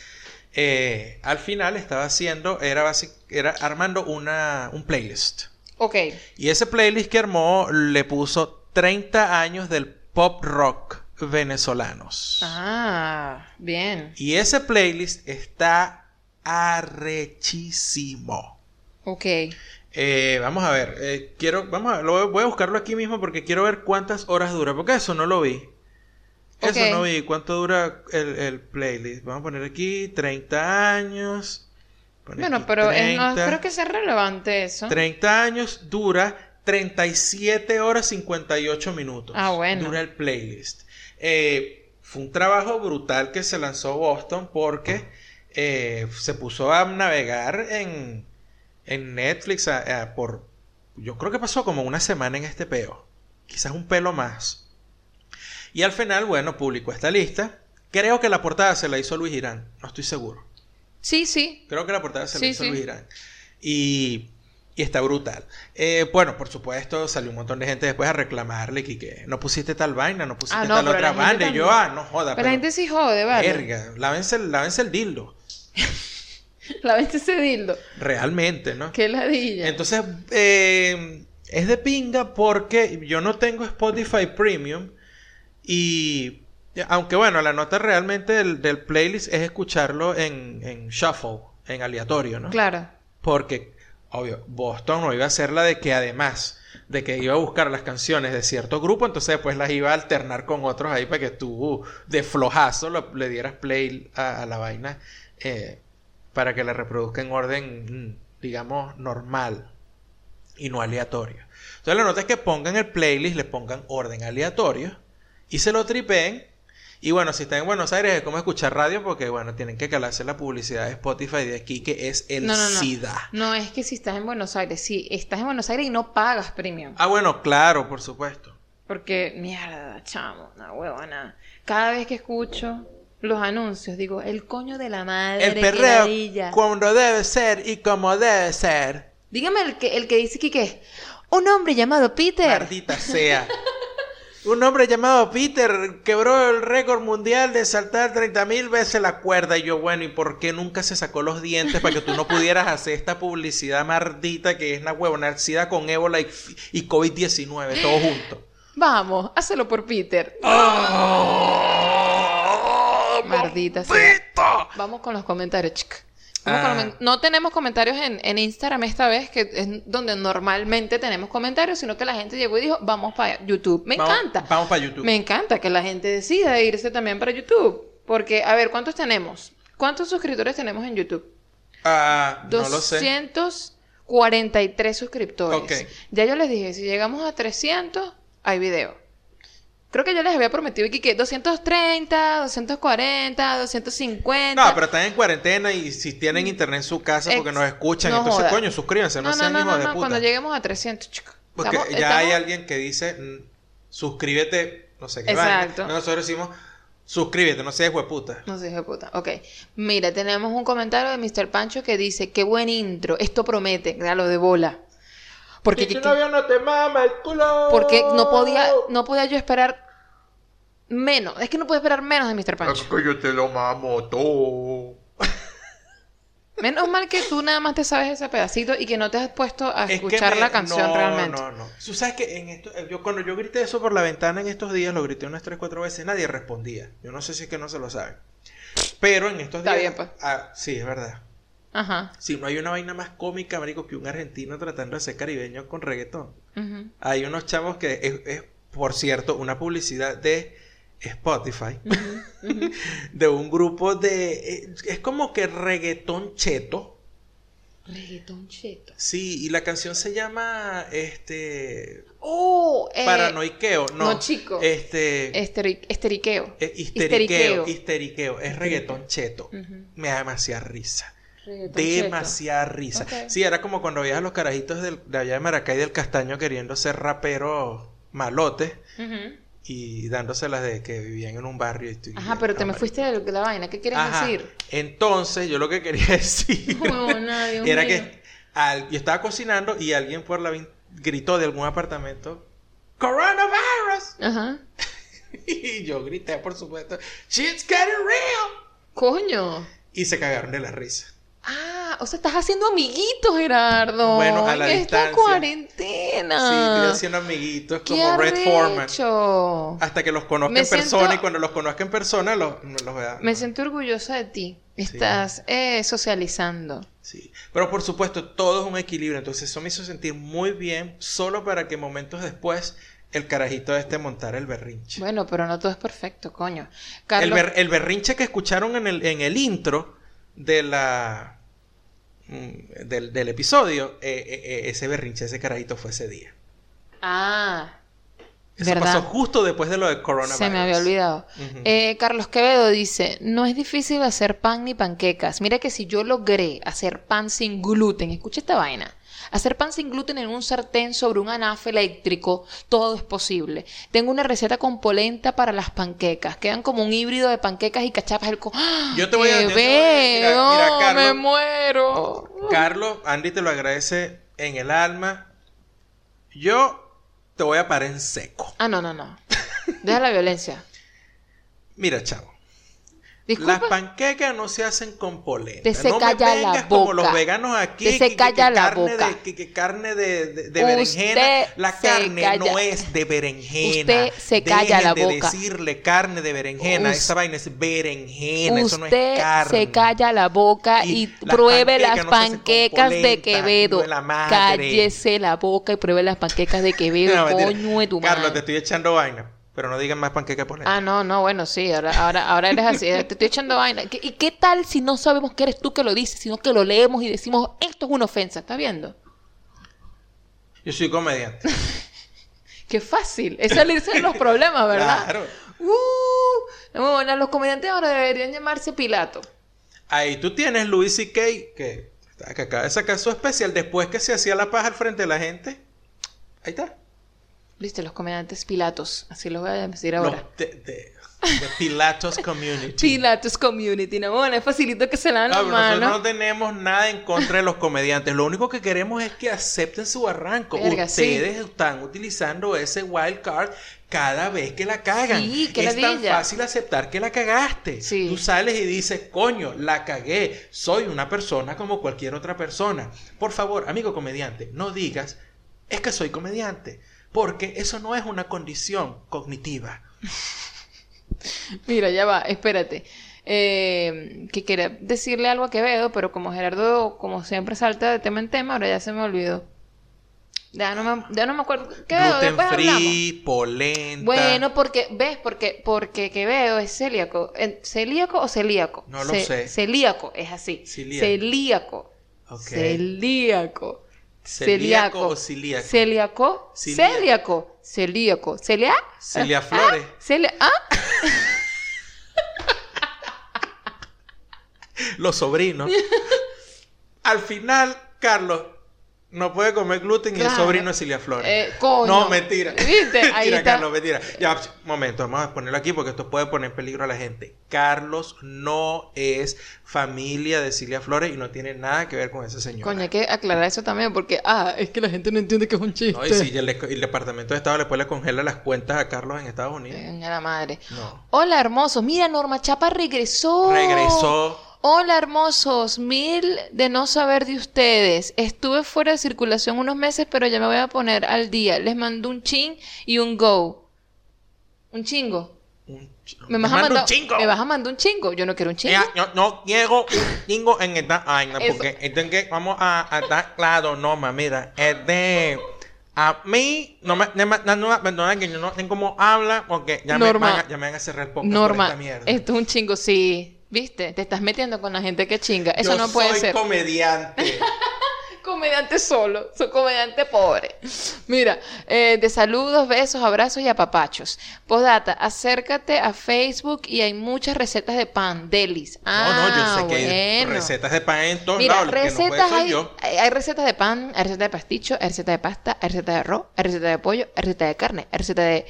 A: eh, al final estaba haciendo, era, basic- era armando una, un playlist.
B: Ok.
A: Y ese playlist que armó le puso 30 años del pop rock venezolanos.
B: Ah, bien.
A: Y ese playlist está arrechísimo.
B: Ok.
A: Eh, vamos a ver, eh, quiero, vamos a, lo, voy a buscarlo aquí mismo porque quiero ver cuántas horas dura, porque eso no lo vi. Eso no vi, cuánto dura el, el playlist. Vamos a poner aquí 30 años.
B: Bueno, pero es- no
A: 30.
B: creo que sea relevante eso.
A: 30 años dura 37 horas 58 minutos.
B: Ah, bueno.
A: Dura el playlist. Eh, fue un trabajo brutal que se lanzó Boston porque eh, se puso a navegar en, en Netflix a- a por... Yo creo que pasó como una semana en este peo. Quizás un pelo más. Y al final, bueno, publicó esta lista. Creo que la portada se la hizo Luis Irán. No estoy seguro.
B: Sí, sí.
A: Creo que la portada se la
B: Sí,
A: hizo
B: sí.
A: Luis Irán. Y, y está brutal. Eh, bueno, por supuesto, salió un montón de gente después a reclamarle que, no pusiste tal vaina, no pusiste
B: Ah, no,
A: tal
B: pero
A: otra banda. Y yo, ah, no joda,
B: Pero la gente sí jode, ¿vale?
A: verga, lávense, lávense el dildo.
B: La vente ese dildo.
A: Realmente, ¿no?
B: Qué ladilla.
A: Entonces, eh, es de pinga porque yo no tengo Spotify Premium y aunque bueno, la nota realmente del, del playlist es escucharlo en, en shuffle, en aleatorio, ¿no?
B: Claro.
A: Porque, obvio, Boston no iba a ser la de que además de que iba a buscar las canciones de cierto grupo, entonces después las iba a alternar con otros ahí para que tú de flojazo lo- le dieras play a, la vaina eh, para que la reproduzca en orden, mm, digamos, normal y no aleatorio. Entonces la nota es que pongan el playlist, le pongan orden aleatorio y se lo tripeen. Y bueno, si están en Buenos Aires es como escuchar radio porque bueno, tienen que calarse la publicidad de Spotify de aquí que es el
B: No, no, no.
A: SIDA.
B: No, es que si estás en Buenos Aires, si estás en Buenos Aires y no pagas premium.
A: Ah, bueno, claro, por supuesto.
B: Porque, mierda, chamo, una huevona. Cada vez que escucho los anuncios, digo, el coño de la madre.
A: El perreo cuando debe ser y como debe ser.
B: Dígame el que, el que dice que, ¿qué? Un hombre llamado Peter.
A: Maldita sea. Un hombre llamado Peter quebró el récord mundial de saltar 30 mil veces la cuerda. Y yo, bueno, ¿y por qué nunca se sacó los dientes para que tú no pudieras hacer esta publicidad maldita que es una huevona, SIDA con ébola y, y COVID-19, todo junto?
B: Vamos, hazlo por Peter. Sea.
A: ¡Maldita!
B: Vamos con los comentarios, chica.
A: Ah.
B: No tenemos comentarios en, en Instagram esta vez, que es donde normalmente tenemos comentarios, sino que la gente llegó y dijo, vamos para YouTube. Me
A: Vamos-
B: encanta.
A: Vamos para YouTube.
B: Me encanta que la gente decida irse también para YouTube. Porque, a ver, ¿cuántos tenemos? ¿Cuántos suscriptores tenemos en YouTube?
A: Ah, no lo sé.
B: 243 suscriptores. Ya yo les dije, si llegamos a 300, hay video. Creo que yo les había prometido que, que 230, 240, 250.
A: No, pero están en cuarentena y si tienen internet en su casa porque
B: Ex-
A: nos escuchan,
B: no
A: entonces
B: joda.
A: coño, suscríbanse, no,
B: no,
A: sean
B: no,
A: hijos
B: no,
A: de
B: no,
A: puta.
B: cuando lleguemos a 300, chicos.
A: Porque
B: Estamos-
A: ya hay alguien que dice, mm, suscríbete, no sé qué
B: Exacto.
A: vaina. Nosotros decimos, suscríbete, no seas hueputa.
B: No sé, hijo de puta. Ok. Mira, tenemos un comentario de Mr. Pancho que dice, qué buen intro, esto promete, lo de bola. Porque,
A: Y tu
B: que-
A: novio no te mama el culo.
B: porque no podía, no podía yo esperar menos. Es que no puedo esperar menos de Mr. Pancho.
A: que yo te lo mamo todo.
B: Menos mal que tú nada más te sabes ese pedacito y que no te has puesto a
A: Es que
B: escuchar
A: me-
B: la canción
A: no,
B: realmente.
A: No, no, Tú sabes que en esto, yo cuando yo grité eso por la ventana en estos días, lo grité unas 3, 4 veces, nadie respondía. Yo no sé si es que no se lo saben. Pero en estos
B: Está
A: días.
B: bien, pues.
A: ah, sí, es verdad.
B: Ajá.
A: Si no hay una vaina más cómica, marico, que un argentino tratando de ser caribeño con reggaetón. Hay unos chavos que es, es, por cierto, una publicidad de Spotify, de un grupo de... eh, Es como que reggaetón cheto.
B: Reggaetón cheto.
A: Sí, y la canción se llama, este...
B: Oh, eh,
A: Paranoiqueo, no.
B: no, chico.
A: Este...
B: esteri- esteriqueo.
A: eh, histeriqueo,
B: Histeriqueo.
A: histeriqueo. Es reggaetón cheto. Me da demasiada risa.
B: Reggaetón cheto.
A: Demasiada risa. Sí, era como cuando veías a los carajitos del- de allá de Maracay del Castaño queriendo ser raperos malotes. Y dándoselas de que vivían en un barrio. Y, y-
B: Ajá, pero te me fuiste de la vaina. ¿Qué quieres
A: Ajá.
B: decir?
A: Entonces, yo lo que quería decir era
B: mío.
A: que al- yo estaba cocinando y alguien por la gritó de algún apartamento ¡Coronavirus!
B: Ajá.
A: Y yo grité, por supuesto, ¡Shit's getting real!
B: Coño.
A: Y se cagaron de la risa.
B: Ah, o sea, estás haciendo amiguitos, Gerardo.
A: Bueno, a la
B: en esta
A: distancia.
B: cuarentena.
A: Sí, estoy haciendo amiguitos
B: ¡Qué
A: como Red Foreman. Hasta que los conozca
B: Me
A: en persona
B: siento-
A: y cuando los conozca en persona los, los vea.
B: Me siento orgullosa de ti. Estás eh, socializando.
A: Sí. Pero por supuesto, todo es un equilibrio. Entonces, eso me hizo sentir muy bien, solo para que momentos después el carajito este montara el berrinche.
B: Bueno, pero no todo es perfecto, coño.
A: el,
B: Carlos,
A: ber- el berrinche que escucharon en el, en el intro de la del, del episodio, eh, eh, eh, ese berrinche, ese carajito fue ese día.
B: Ah,
A: Eso
B: ¿verdad?
A: pasó justo después de lo de coronavirus.
B: Se me había olvidado. Eh, Carlos Quevedo dice, no es difícil hacer pan ni panquecas. Mira que si yo logré hacer pan sin gluten, escucha esta vaina. Hacer pan sin gluten en un sartén sobre un anafe eléctrico, todo es posible. Tengo una receta con polenta para las panquecas. Quedan como un híbrido de panquecas y cachapas. El co- ¡Ah!
A: Yo te voy a- yo mira, mira, Carlos.
B: me muero.
A: Carlos, Andy te lo agradece en el alma. Yo te voy a parar en seco.
B: Ah, no, no, no. Deja la violencia.
A: Mira, chavo.
B: Disculpa.
A: Las panquecas no se hacen con polenta.
B: Te se
A: no
B: calla
A: me
B: la
A: vengas como los
B: boca.
A: veganos aquí.
B: Te se
A: que- que-
B: calla
A: que
B: la
A: carne
B: boca.
A: De, que, carne de, de- de berenjena. La carne
B: calla.
A: no es de berenjena.
B: Usted se calla
A: Dejen
B: la
A: de
B: boca.
A: decirle carne de berenjena. Esa vaina es berenjena. Eso no es
B: Usted
A: carne.
B: se calla la boca y,
A: Y las
B: pruebe
A: panquecas
B: las
A: no
B: panquecas de
A: polenta,
B: Quevedo.
A: de la.
B: Cállese la boca y pruebe las panquecas de Quevedo,
A: No,
B: coño de tu madre.
A: Carlos, te estoy echando vaina. Pero no digan más panqueca polenta.
B: Ah, no, no, bueno, sí, ahora, ahora, ahora eres así, te estoy echando vaina. ¿Qué- ¿Y qué tal si no sabemos que eres tú que lo dices, sino que lo leemos y decimos, esto es una ofensa? ¿Estás viendo?
A: Yo soy comediante.
B: Qué fácil, es salirse de los problemas, ¿verdad?
A: Claro.
B: Uh, bueno, los comediantes ahora deberían llamarse Pilato.
A: Ahí tú tienes Luis C.K. que, que acaba de sacar su especial después que se hacía la paja al frente de la gente. Ahí está.
B: Viste, los comediantes Pilatos, así los voy a decir ahora.
A: de, de- de Pilatos Community.
B: Pilatos Community, no, bueno, es facilito que se
A: No,
B: las
A: pero nosotros no tenemos nada en contra de los comediantes. Lo único que queremos es que acepten su arranco.
B: Verga, sí.
A: Ustedes están utilizando ese wild card cada vez que la cagan.
B: Sí, que
A: es tan fácil aceptar que la cagaste.
B: Sí.
A: Tú sales y dices, coño, la cagué. Soy una persona como cualquier otra persona. Por favor, amigo comediante, no digas, es que soy comediante. Porque eso no es una condición cognitiva.
B: Mira, ya va, espérate. Eh, que quería decirle algo a Quevedo, pero como Gerardo, como siempre, salta de tema en tema, ahora ya se me olvidó. Ya no me, ya no me acuerdo. Quevedo,
A: Gluten
B: después hablamos.
A: free, polenta.
B: Bueno, porque, ¿ves? Porque, porque Quevedo es celíaco. ¿Celíaco o celíaco?
A: No lo sé.
B: Celíaco, es así.
A: Celíaco.
B: Celíaco. ¿Celíaco
A: o celíaco?
B: Celíaco.
A: Celíaco.
B: Celíaco. Celíaco. ¿Celia?
A: Celia
B: Ah,
A: Flores.
B: Celia. Ah.
A: Los sobrinos. Al final, Carlos no puede comer gluten y el sobrino es Cilia Flores.
B: Eh, coño.
A: No, mentira.
B: ¿Viste? Ahí está.
A: Carlos, mentira. Ya, momento, vamos a ponerlo aquí porque esto puede poner en peligro a la gente. Carlos no es familia de Cilia Flores y no tiene nada que ver con ese señor.
B: Coño, hay que aclarar eso también porque, ah, es que la gente no entiende que es un chiste.
A: No, y si el, el Departamento de Estado después le congela las cuentas a Carlos en Estados Unidos.
B: Coño, la madre.
A: No.
B: Hola, hermosos. Mira, Norma Chapa regresó.
A: Regresó.
B: Hola, hermosos. Mil de no saber de ustedes. Estuve fuera de circulación unos meses, pero ya me voy a poner al día. Les mando un chin y un go. Un chingo.
A: Un ch-
B: Me
A: Me
B: vas, a mandar,
A: un chingo.
B: me vas a mandar un chingo. Yo no quiero un chingo.
A: Mira, yo no quiero un chingo en esta vaina porque esto es que vamos a, a estar claro, Norma, mira, este a mí no me, no me- no, no, perdona que yo no sé cómo habla porque ya, me
B: Norma.
A: van, a, ya me van a cerrar el podcast por esta mierda.
B: esto es un chingo, sí. ¿Viste? Te estás metiendo con la gente que chinga. Eso
A: yo
B: no puede
A: soy
B: ser.
A: comediante.
B: Comediante solo, soy comediante pobre. Mira, eh, de saludos, besos, abrazos y apapachos. Postdata, acércate a Facebook y hay muchas recetas de pan, delis.
A: no,
B: Ah,
A: no, yo sé que hay recetas de pan en todos
B: Mira,
A: lados. No
B: recetas
A: soy
B: hay,
A: yo.
B: hay hay recetas de pan, hay recetas de pasticho, hay recetas de pasta, hay recetas de arroz, hay recetas de pollo, hay recetas de carne, hay recetas de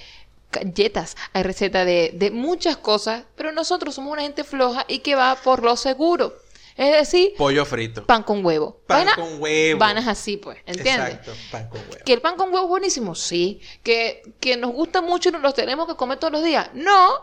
B: galletas, hay recetas de, de muchas cosas, pero nosotros somos una gente floja y que va por lo seguro. Es decir,
A: Pollo frito.
B: pan con huevo.
A: Pan con huevo.
B: Vainas así, pues, ¿entiendes?
A: Exacto, pan con huevo.
B: Que el pan con huevo es buenísimo, sí. Que, que nos gusta mucho y nos lo tenemos que comer todos los días. No,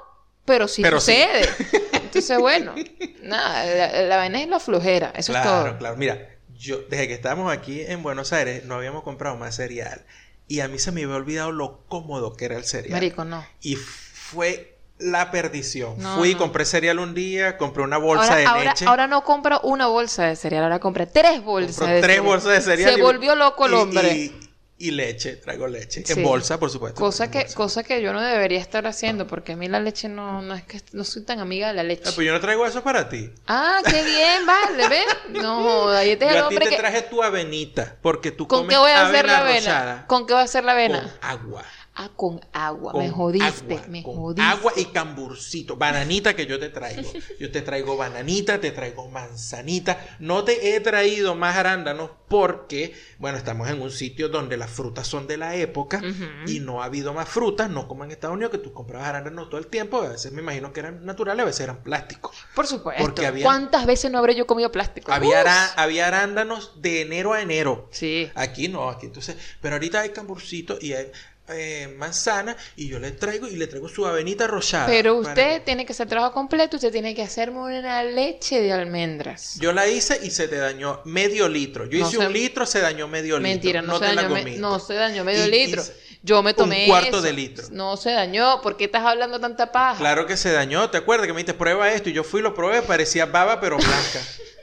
B: pero sí
A: Pero sí.
B: sucede. Entonces, bueno, nada, la, la vaina es la flojera, eso
A: claro,
B: es todo.
A: claro. Mira, yo desde que estábamos aquí en Buenos Aires no habíamos comprado más cereal. Y a mí se me había olvidado lo cómodo que era el cereal.
B: Marico, no.
A: Y fue la perdición.
B: No,
A: Fui,
B: no.
A: compré cereal un día, compré una bolsa
B: Ahora,
A: de
B: ahora,
A: leche.
B: ahora no compra una bolsa de cereal, ahora compra tres bolsas
A: compro
B: de
A: tres
B: cereal.
A: bolsas de cereal.
B: Se
A: y-
B: volvió loco el
A: y-
B: hombre.
A: Y, y leche, traigo leche.
B: Sí.
A: En bolsa, por supuesto.
B: Cosa que, cosa que yo no debería estar haciendo, porque a mí la leche no, no es que no soy tan amiga de la leche.
A: Ah, pues yo no traigo eso para ti.
B: Ah, qué bien, vale, ¿ves? No, ahí el
A: Yo a ti te
B: que...
A: traje tu avenita, porque tú
B: ¿Con
A: comes
B: qué voy a hacer la
A: avena
B: ¿Con qué voy a hacer la avena?
A: con agua.
B: Ah, con agua.
A: Con
B: me jodiste,
A: agua,
B: me
A: con
B: jodiste.
A: Agua y camburcito, bananita que yo te traigo. Yo te traigo bananita, te traigo manzanita. No te he traído más arándanos porque, bueno, estamos en un sitio donde las frutas son de la época y no ha habido más frutas, no como en Estados Unidos que tú comprabas arándanos todo el tiempo. A veces me imagino que eran naturales, a veces eran plásticos.
B: Por supuesto.
A: Porque había-
B: ¿Cuántas veces no habré yo comido plástico?
A: Había, ara- había arándanos de enero a enero.
B: Sí.
A: Aquí no, aquí entonces, pero ahorita hay camburcito y hay eh, manzana y yo le traigo y le traigo su avenita rochada.
B: Pero
A: para-
B: usted tiene que hacer trabajo completo, usted tiene que hacerme una leche de almendras.
A: Yo la hice y se te dañó medio litro. Yo
B: No
A: hice
B: se-
A: un litro, se dañó medio litro.
B: Mentira, no, dañó, me- no se dañó medio
A: Y-
B: litro.
A: y-
B: Yo me tomé
A: un cuarto
B: eso.
A: de litro.
B: No se dañó. ¿Por qué estás hablando tanta paja?
A: Claro que se dañó. ¿Te acuerdas que me dijiste prueba esto? Y yo fui y lo probé, parecía baba pero blanca.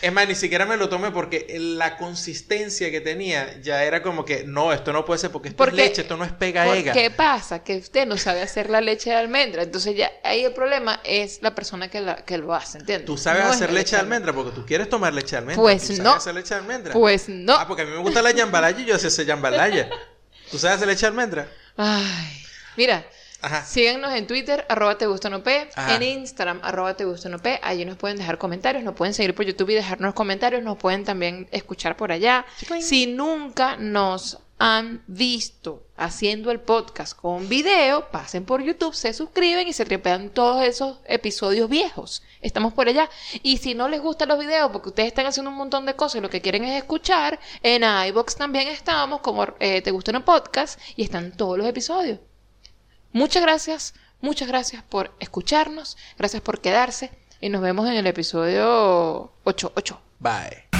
A: Es más, ni siquiera me lo tomé porque la consistencia que tenía ya era como que no, esto no puede ser porque esto
B: Porque-
A: es leche, esto no es pega
B: ¿Por
A: ega.
B: ¿Qué pasa? Que usted no sabe hacer la leche de almendra. Entonces ya ahí el problema es la persona que, la, que lo hace, ¿entiendes?
A: Tú sabes
B: No
A: hacer leche de almendra porque tú quieres tomar leche de almendra.
B: Pues
A: ¿Tú sabes
B: no.
A: hacer leche de almendra?
B: Pues no.
A: Ah, porque a mí me gusta la jambalaya y yo sé hacer jambalaya. ¿Tú sabes hacer leche de almendra?
B: Ay. Mira,
A: Ajá.
B: síganos en Twitter, arroba te gusta no P, en Instagram, arroba te gusta no P. Allí nos pueden dejar comentarios, nos pueden seguir por YouTube y dejarnos comentarios, nos pueden también escuchar por allá. Si nunca nos han visto haciendo el podcast con video, pasen por YouTube, se suscriben y se tripean todos esos episodios viejos. Estamos por allá. Y si no les gustan los videos, porque ustedes están haciendo un montón de cosas y lo que quieren es escuchar, en iBox también estamos, como eh, Te Gusta un Podcast, y están todos los episodios. Muchas gracias, muchas gracias por escucharnos, gracias por quedarse y nos vemos en el episodio 88.
A: Bye.